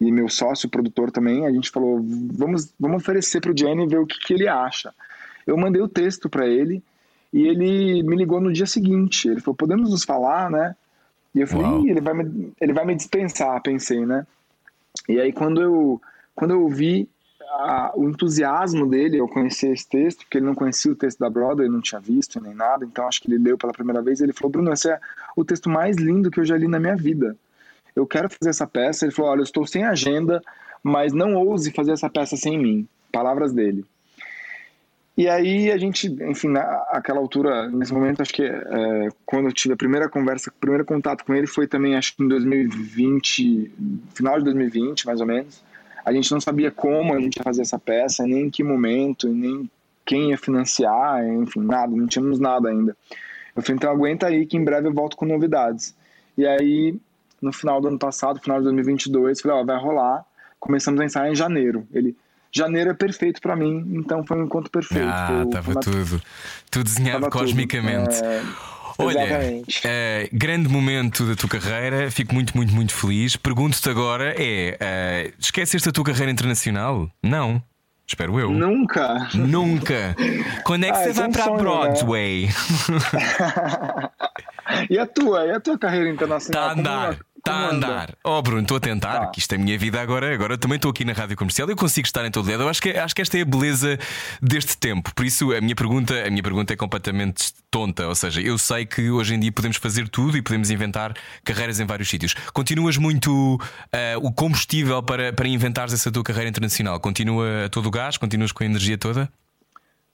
e meu sócio, produtor também, a gente falou, vamos, vamos oferecer para o Jenny ver o que, que ele acha. Eu mandei o texto para ele, e ele me ligou no dia seguinte, ele falou, podemos nos falar, né? E eu falei, ele vai, me, ele vai me dispensar, pensei, né? E aí quando eu, quando eu vi a, o entusiasmo dele ao conhecer esse texto, porque ele não conhecia o texto da Broadway, não tinha visto nem nada, então acho que ele leu pela primeira vez e ele falou: Bruno, esse é o texto mais lindo que eu já li na minha vida. Eu quero fazer essa peça. Ele falou: Olha, eu estou sem agenda, mas não ouse fazer essa peça sem mim. Palavras dele. E aí a gente, enfim, naquela altura, nesse momento, acho que é, quando eu tive a primeira conversa, o primeiro contato com ele foi também, acho que em 2020, final de 2020, mais ou menos. A gente não sabia como a gente ia fazer essa peça, nem em que momento, nem quem ia financiar, enfim, nada, não tínhamos nada ainda. Eu falei, então aguenta aí que em breve eu volto com novidades. E aí, no final do ano passado, final de 2022, falei, ó, vai rolar. Começamos a ensaiar em janeiro. Ele, janeiro é perfeito para mim, então foi um encontro perfeito. Ah, uma... tudo, tudo desenhado tava cosmicamente. Tudo. É... Olha, é, grande momento da tua carreira, fico muito, muito, muito feliz. Pergunto-te agora: é uh, esqueceste a tua carreira internacional? Não. Espero eu. Nunca. Nunca. Quando é que ah, você vai é um para sonho, né? Broadway? Né? e a tua? E a tua carreira internacional? Está a andar. Está a andar. Oh, Bruno, estou a tentar, tá. que isto é a minha vida agora. Agora também estou aqui na rádio comercial. Eu consigo estar em todo lado. Eu acho que, acho que esta é a beleza deste tempo. Por isso, a minha pergunta, a minha pergunta é completamente tonta. Ou seja, eu sei que hoje em dia podemos fazer tudo e podemos inventar carreiras em vários sítios. Continuas muito uh, o combustível para, para inventares essa tua carreira internacional? Continua a todo o gás? Continuas com a energia toda?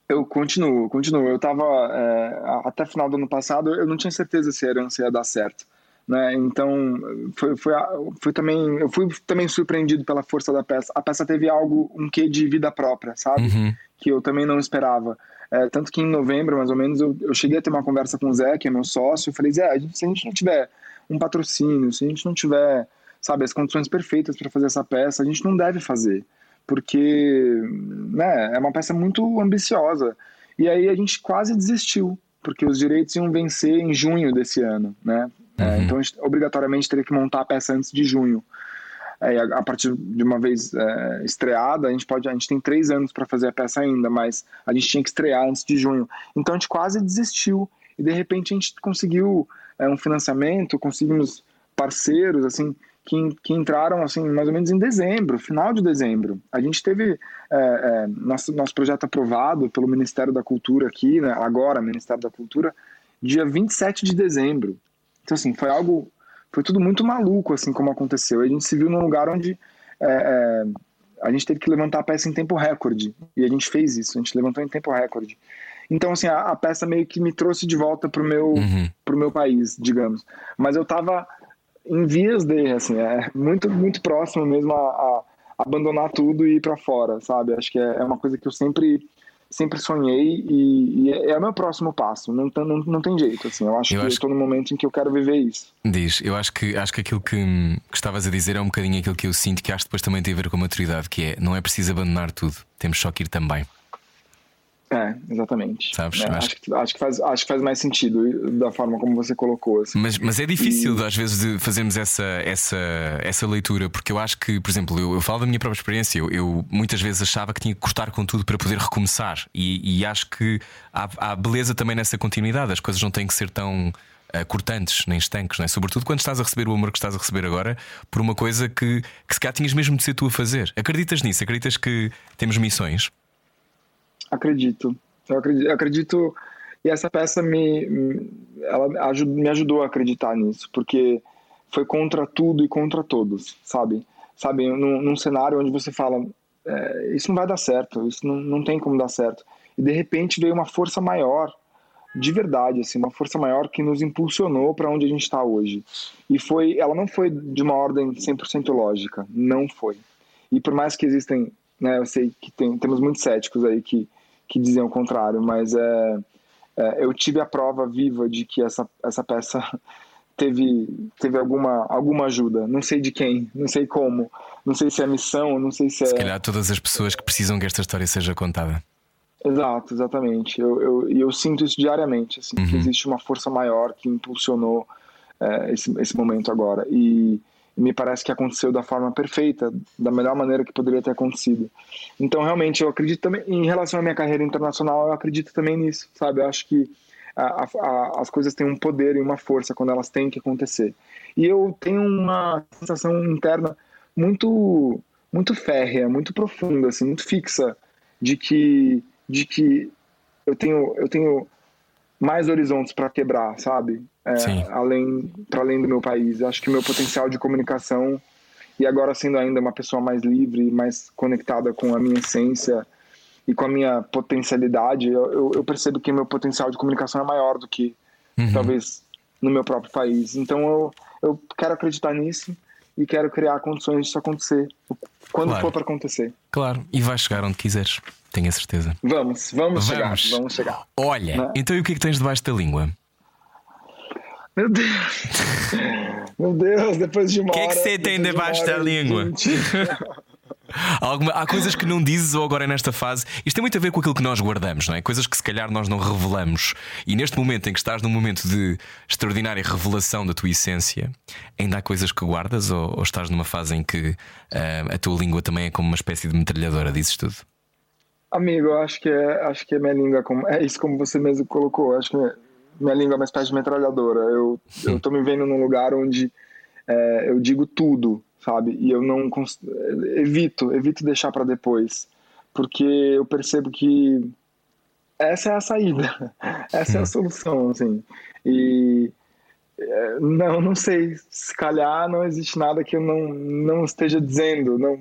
Eu continuo, continuo. Eu estava é, até final do ano passado, eu não tinha certeza se a herança ia dar certo. Né? Então, foi, foi, foi, também, eu fui também surpreendido pela força da peça. A peça teve algo, um quê de vida própria, sabe? Uhum. Que eu também não esperava. É, tanto que em novembro, mais ou menos, eu, eu, cheguei a ter uma conversa com o Zé, que é meu sócio, eu falei, Zé, a gente, se a gente não tiver um patrocínio, se a gente não tiver, sabe, as condições perfeitas para fazer essa peça, a gente não deve fazer, porque, né, é uma peça muito ambiciosa. E aí a gente quase desistiu, porque os direitos iam vencer em junho desse ano, né? É, uhum. então, a gente, obrigatoriamente, teria que montar a peça antes de junho. É, a, partir de uma vez é, estreada, a gente pode, a gente tem três anos para fazer a peça ainda, mas a gente tinha que estrear antes de junho. Então a gente quase desistiu e de repente a gente conseguiu é, um financiamento, conseguimos parceiros assim que, que entraram assim mais ou menos em dezembro, final de dezembro. A gente teve é, é, nosso nosso projeto aprovado pelo Ministério da Cultura aqui, né, agora Ministério da Cultura, dia 27 de dezembro. Então, assim, foi algo. Foi tudo muito maluco, assim, como aconteceu. A gente se viu num lugar onde é, é, a gente teve que levantar a peça em tempo recorde. E a gente fez isso, a gente levantou em tempo recorde. Então, assim, a, a peça meio que me trouxe de volta pro meu, uhum. pro meu país, digamos. Mas eu tava em vias de, assim, é muito, muito próximo mesmo a, a abandonar tudo e ir para fora, sabe? Acho que é, é uma coisa que eu sempre sempre sonhei e, e é, é o meu próximo passo. Não, não, não tem jeito. Assim, eu acho eu que acho... estou no momento em que eu quero viver isso. Diz, eu acho que, acho que aquilo que, que estavas a dizer é um bocadinho aquilo que eu sinto que acho que depois também tem a ver com a maturidade, que é não é preciso abandonar tudo, temos só que ir também. É, exatamente. Sabes? É, acho, acho, que, acho, que faz, acho que faz mais sentido da forma como você colocou. Assim. Mas, mas é difícil, e... às vezes, de fazermos essa, essa, essa leitura, porque eu acho que, por exemplo, eu, eu falo da minha própria experiência, eu, eu, muitas vezes achava que tinha que cortar com tudo para poder recomeçar, e, e acho que há, há beleza também nessa continuidade, as coisas não têm que ser tão. Uh, cortantes, nem estanques, não é? sobretudo quando estás a receber o amor que estás a receber agora por uma coisa que, que se calhar tinhas mesmo de ser tu a fazer. Acreditas nisso? Acreditas que temos missões? Acredito. Eu acredito, acredito e essa peça me, ela me ajudou a acreditar nisso, porque foi contra tudo e contra todos, sabe? Sabe, num, num cenário onde você fala, é, isso não vai dar certo, isso não, não tem como dar certo. E de repente veio uma força maior, de verdade, assim, uma força maior que nos impulsionou para onde a gente está hoje. E foi, ela não foi de uma ordem 100% lógica, não foi. E por mais que existem, né, eu sei que tem, temos muitos céticos aí que que diziam o contrário, mas é, é, eu tive a prova viva de que essa, essa peça teve, teve alguma, alguma ajuda. Não sei de quem, não sei como, não sei se é missão, não sei se é. Se calhar todas as pessoas que precisam que esta história seja contada. Exato, exatamente. Eu, eu, eu sinto isso diariamente, assim, uhum. que existe uma força maior que impulsionou é, esse, esse momento agora. E, me parece que aconteceu da forma perfeita, da melhor maneira que poderia ter acontecido. Então, realmente, eu acredito também, em relação à minha carreira internacional, eu acredito também nisso, sabe? Eu acho que a, a, as coisas têm um poder e uma força quando elas têm que acontecer. E eu tenho uma sensação interna muito muito férrea, muito profunda, assim, muito fixa, de que, de que eu tenho, eu tenho mais horizontes para quebrar, sabe? É, além, para além do meu país. Eu acho que meu potencial de comunicação e agora sendo ainda uma pessoa mais livre, mais conectada com a minha essência e com a minha potencialidade, eu, eu percebo que meu potencial de comunicação é maior do que uhum. talvez no meu próprio país. Então eu, eu quero acreditar nisso e quero criar condições disso acontecer quando claro. for para acontecer. Claro, e vai chegar onde quiseres, tenho a certeza. Vamos, vamos, vamos. chegar, vamos chegar. Olha, né? então e o que é que tens debaixo da língua? Meu Deus! Meu Deus, depois de uma O que é que você tem debaixo de da língua? Alguma, há coisas que não dizes ou agora nesta fase. Isto tem muito a ver com aquilo que nós guardamos, não é? Coisas que se calhar nós não revelamos. E neste momento em que estás num momento de extraordinária revelação da tua essência, ainda há coisas que guardas ou, ou estás numa fase em que uh, a tua língua também é como uma espécie de metralhadora, dizes tudo? Amigo, eu acho que é, acho que é minha língua, como, é isso como você mesmo colocou. Acho que minha língua é uma espécie de metralhadora. Eu, eu tô me vendo num lugar onde é, eu digo tudo sabe? E eu não evito, evito deixar para depois, porque eu percebo que essa é a saída, essa é a solução, assim. E é, não, não sei, se calhar não existe nada que eu não, não esteja dizendo, não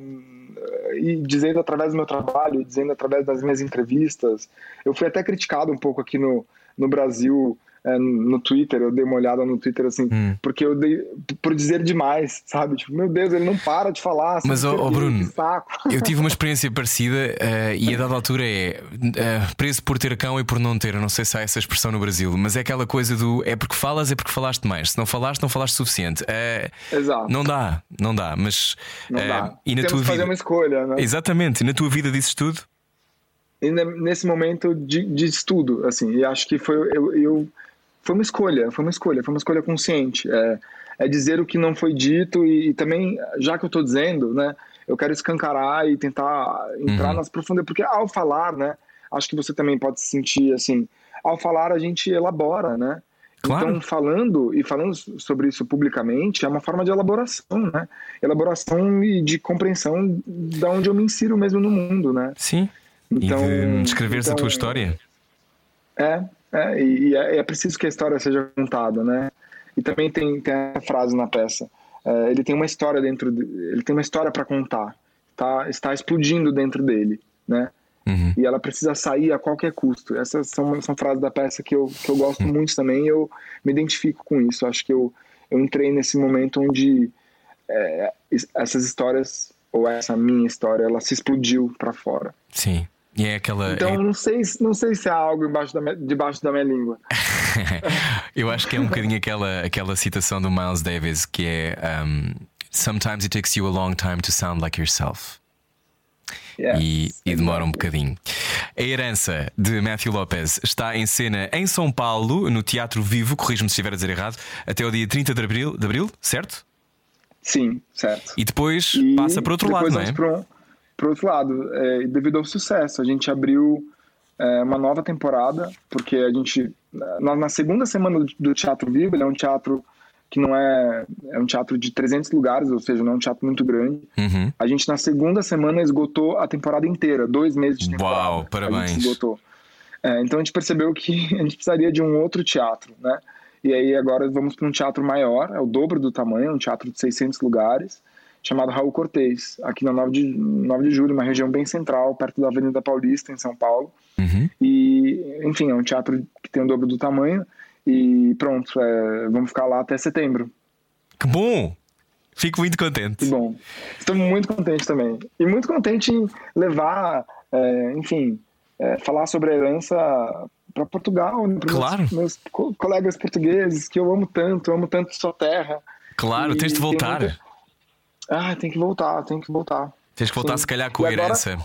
e dizendo através do meu trabalho, dizendo através das minhas entrevistas. Eu fui até criticado um pouco aqui no, no Brasil é, no Twitter, eu dei uma olhada no Twitter assim, hum. porque eu dei por dizer demais, sabe? Tipo, meu Deus, ele não para de falar. Mas, ó, oh, Bruno, eu tive uma experiência parecida uh, e a dada altura é uh, preso por ter cão e por não ter. Eu não sei se há essa expressão no Brasil, mas é aquela coisa do é porque falas, é porque falaste mais. Se não falaste, não falaste suficiente. Uh, Exato. Não dá, não dá, mas. Não dá. E na Temos tua vida... fazer uma escolha, né? Exatamente, e na tua vida dizes tudo? E nesse momento de, de estudo, assim, e acho que foi eu, eu foi uma escolha, foi uma escolha, foi uma escolha consciente. É, é dizer o que não foi dito e, e também, já que eu estou dizendo, né, eu quero escancarar e tentar entrar uhum. nas profundezas, porque ao falar, né, acho que você também pode se sentir assim, ao falar a gente elabora, né? Claro. Então, falando e falando sobre isso publicamente é uma forma de elaboração, né? Elaboração e de compreensão de onde eu me insiro mesmo no mundo, né? Sim. Então, e de descreveres então, a tua história. É, é, e, é, é, preciso que a história seja contada, né? E também tem, tem a frase na peça. É, ele tem uma história dentro, de, ele tem uma história para contar, tá? Está explodindo dentro dele, né? Uhum. E ela precisa sair a qualquer custo. Essas são, são frases da peça que eu, que eu gosto uhum. muito também. Eu me identifico com isso. Acho que eu, eu entrei nesse momento onde é, essas histórias ou essa minha história, ela se explodiu para fora. Sim. E é aquela. Então é... não, sei, não sei se há algo embaixo da debaixo da minha língua. Eu acho que é um bocadinho aquela, aquela citação do Miles Davis que é um, Sometimes it takes you a long time to sound like yourself. Yes, e, e, demora um bocadinho. A herança de Matthew Lopez está em cena em São Paulo, no Teatro Vivo, corrijo-me se estiver a dizer errado, até o dia 30 de abril, de abril certo? Sim, certo. E depois e passa para outro lado, não é? Para um, por outro lado, é, devido ao sucesso, a gente abriu é, uma nova temporada, porque a gente, na, na segunda semana do, do, Teatro Vivo, ele é um teatro que não é, é um teatro de 300 lugares, ou seja, não é um teatro muito grande. Uhum. A gente, na segunda semana, esgotou a temporada inteira, dois meses de temporada. Uau, parabéns. esgotou. É, então a gente percebeu que a gente precisaria de um outro teatro, né? E aí agora vamos para um teatro maior, é o dobro do tamanho, um teatro de 600 lugares chamado Raul Cortez, aqui na 9 de, 9 de julho, uma região bem central, perto da Avenida Paulista, em São Paulo. Uhum. E, enfim, é um teatro que tem o dobro do tamanho. E pronto, é, vamos ficar lá até setembro. Que bom! Fico muito contente. Que bom. Estou muito contente também. E muito contente em levar, é, enfim, é, falar sobre a herança para Portugal, né, para claro. meus, meus co colegas portugueses, que eu amo tanto, eu amo tanto sua terra. Claro, e, tens de voltar. Muita ah, tem que voltar, tem que voltar. Tens que voltar, Sim. se calhar, com a herança.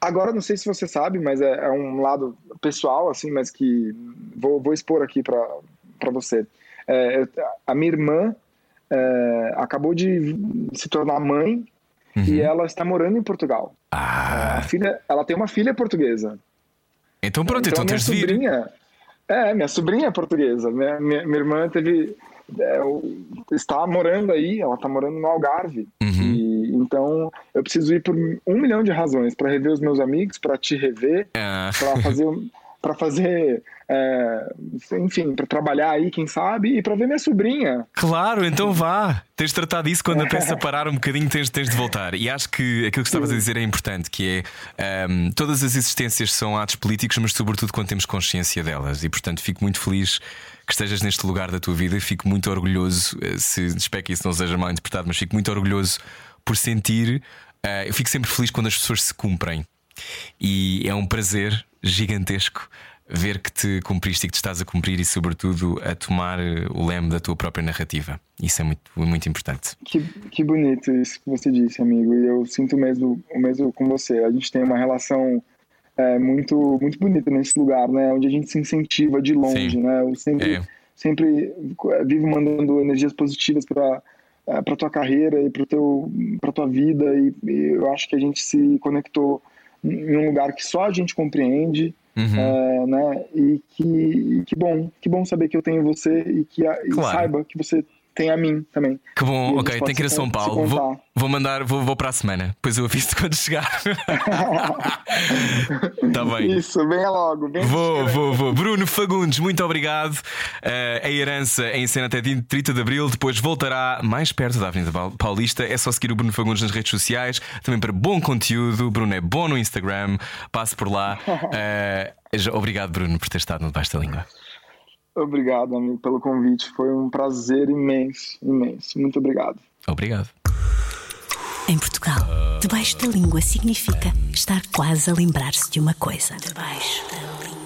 Agora, não sei se você sabe, mas é, é, um lado pessoal, assim, mas que vou, vou expor aqui para você. É, a minha irmã é, acabou de se tornar mãe uhum. e ela está morando em Portugal. Ah. A filha, ela tem uma filha portuguesa. Então pronto, então, então tens sobrinha, vir. É, minha sobrinha é portuguesa. Minha, minha, minha irmã teve é, está morando aí, ela está morando no Algarve. Uhum. E, Então, eu preciso ir por um milhão de razões para rever os meus amigos, para te rever, Ah. para fazer, para fazer, é, enfim, para trabalhar aí, quem sabe, e para ver minha sobrinha. Claro, então vá. Tens de tratar disso quando a peça parar um bocadinho, tens, tens de voltar. E acho que aquilo que estavas a dizer é importante, que é um, todas as existências são atos políticos, mas sobretudo quando temos consciência delas. E portanto fico muito feliz que estejas neste lugar da tua vida fico muito orgulhoso, eh, se espero que isso não seja mal interpretado, mas fico muito orgulhoso por sentir. eh, eu fico sempre feliz quando as pessoas se cumprem. E é um prazer gigantesco ver que te cumpriste e que te estás a cumprir e, sobretudo, a tomar eh, o leme da tua própria narrativa. Isso é muito, muito importante. Que, que bonito isso que você disse, amigo. E eu sinto mesmo, o mesmo com você. A gente tem uma relação é, muito, muito bonita nesse lugar, né? Onde a gente se incentiva de longe, Sim. né? Eu sempre, É. sempre eh, vivo mandando energias positivas para para tua carreira e para teu para tua vida e, e eu acho que a gente se conectou em um lugar que só a gente compreende Uhum. é, né e que que bom que bom saber que eu tenho você e que a- e Claro. saiba que você tem a mim também Que bom, ok, tenho que ir a São Paulo. Vou, vou mandar, vou, vou para a semana. Depois eu aviso quando chegar. Está bem. Isso, venha logo. Venha Vou, vou, vou. Bruno Fagundes, muito obrigado. Eh, a herança em cena até 30 de Abril, depois voltará mais perto da Avenida Paul- Paulista. É só seguir o Bruno Fagundes nas redes sociais, também para bom conteúdo. Bruno é bom no Instagram, passe por lá. Já- obrigado, Bruno, por ter estado no Debaixo da Língua. Obrigado, amigo, pelo convite. Foi um prazer imenso, imenso. Muito obrigado. Obrigado. Em Portugal, debaixo da língua significa estar quase a lembrar-se de uma coisa. Debaixo da língua.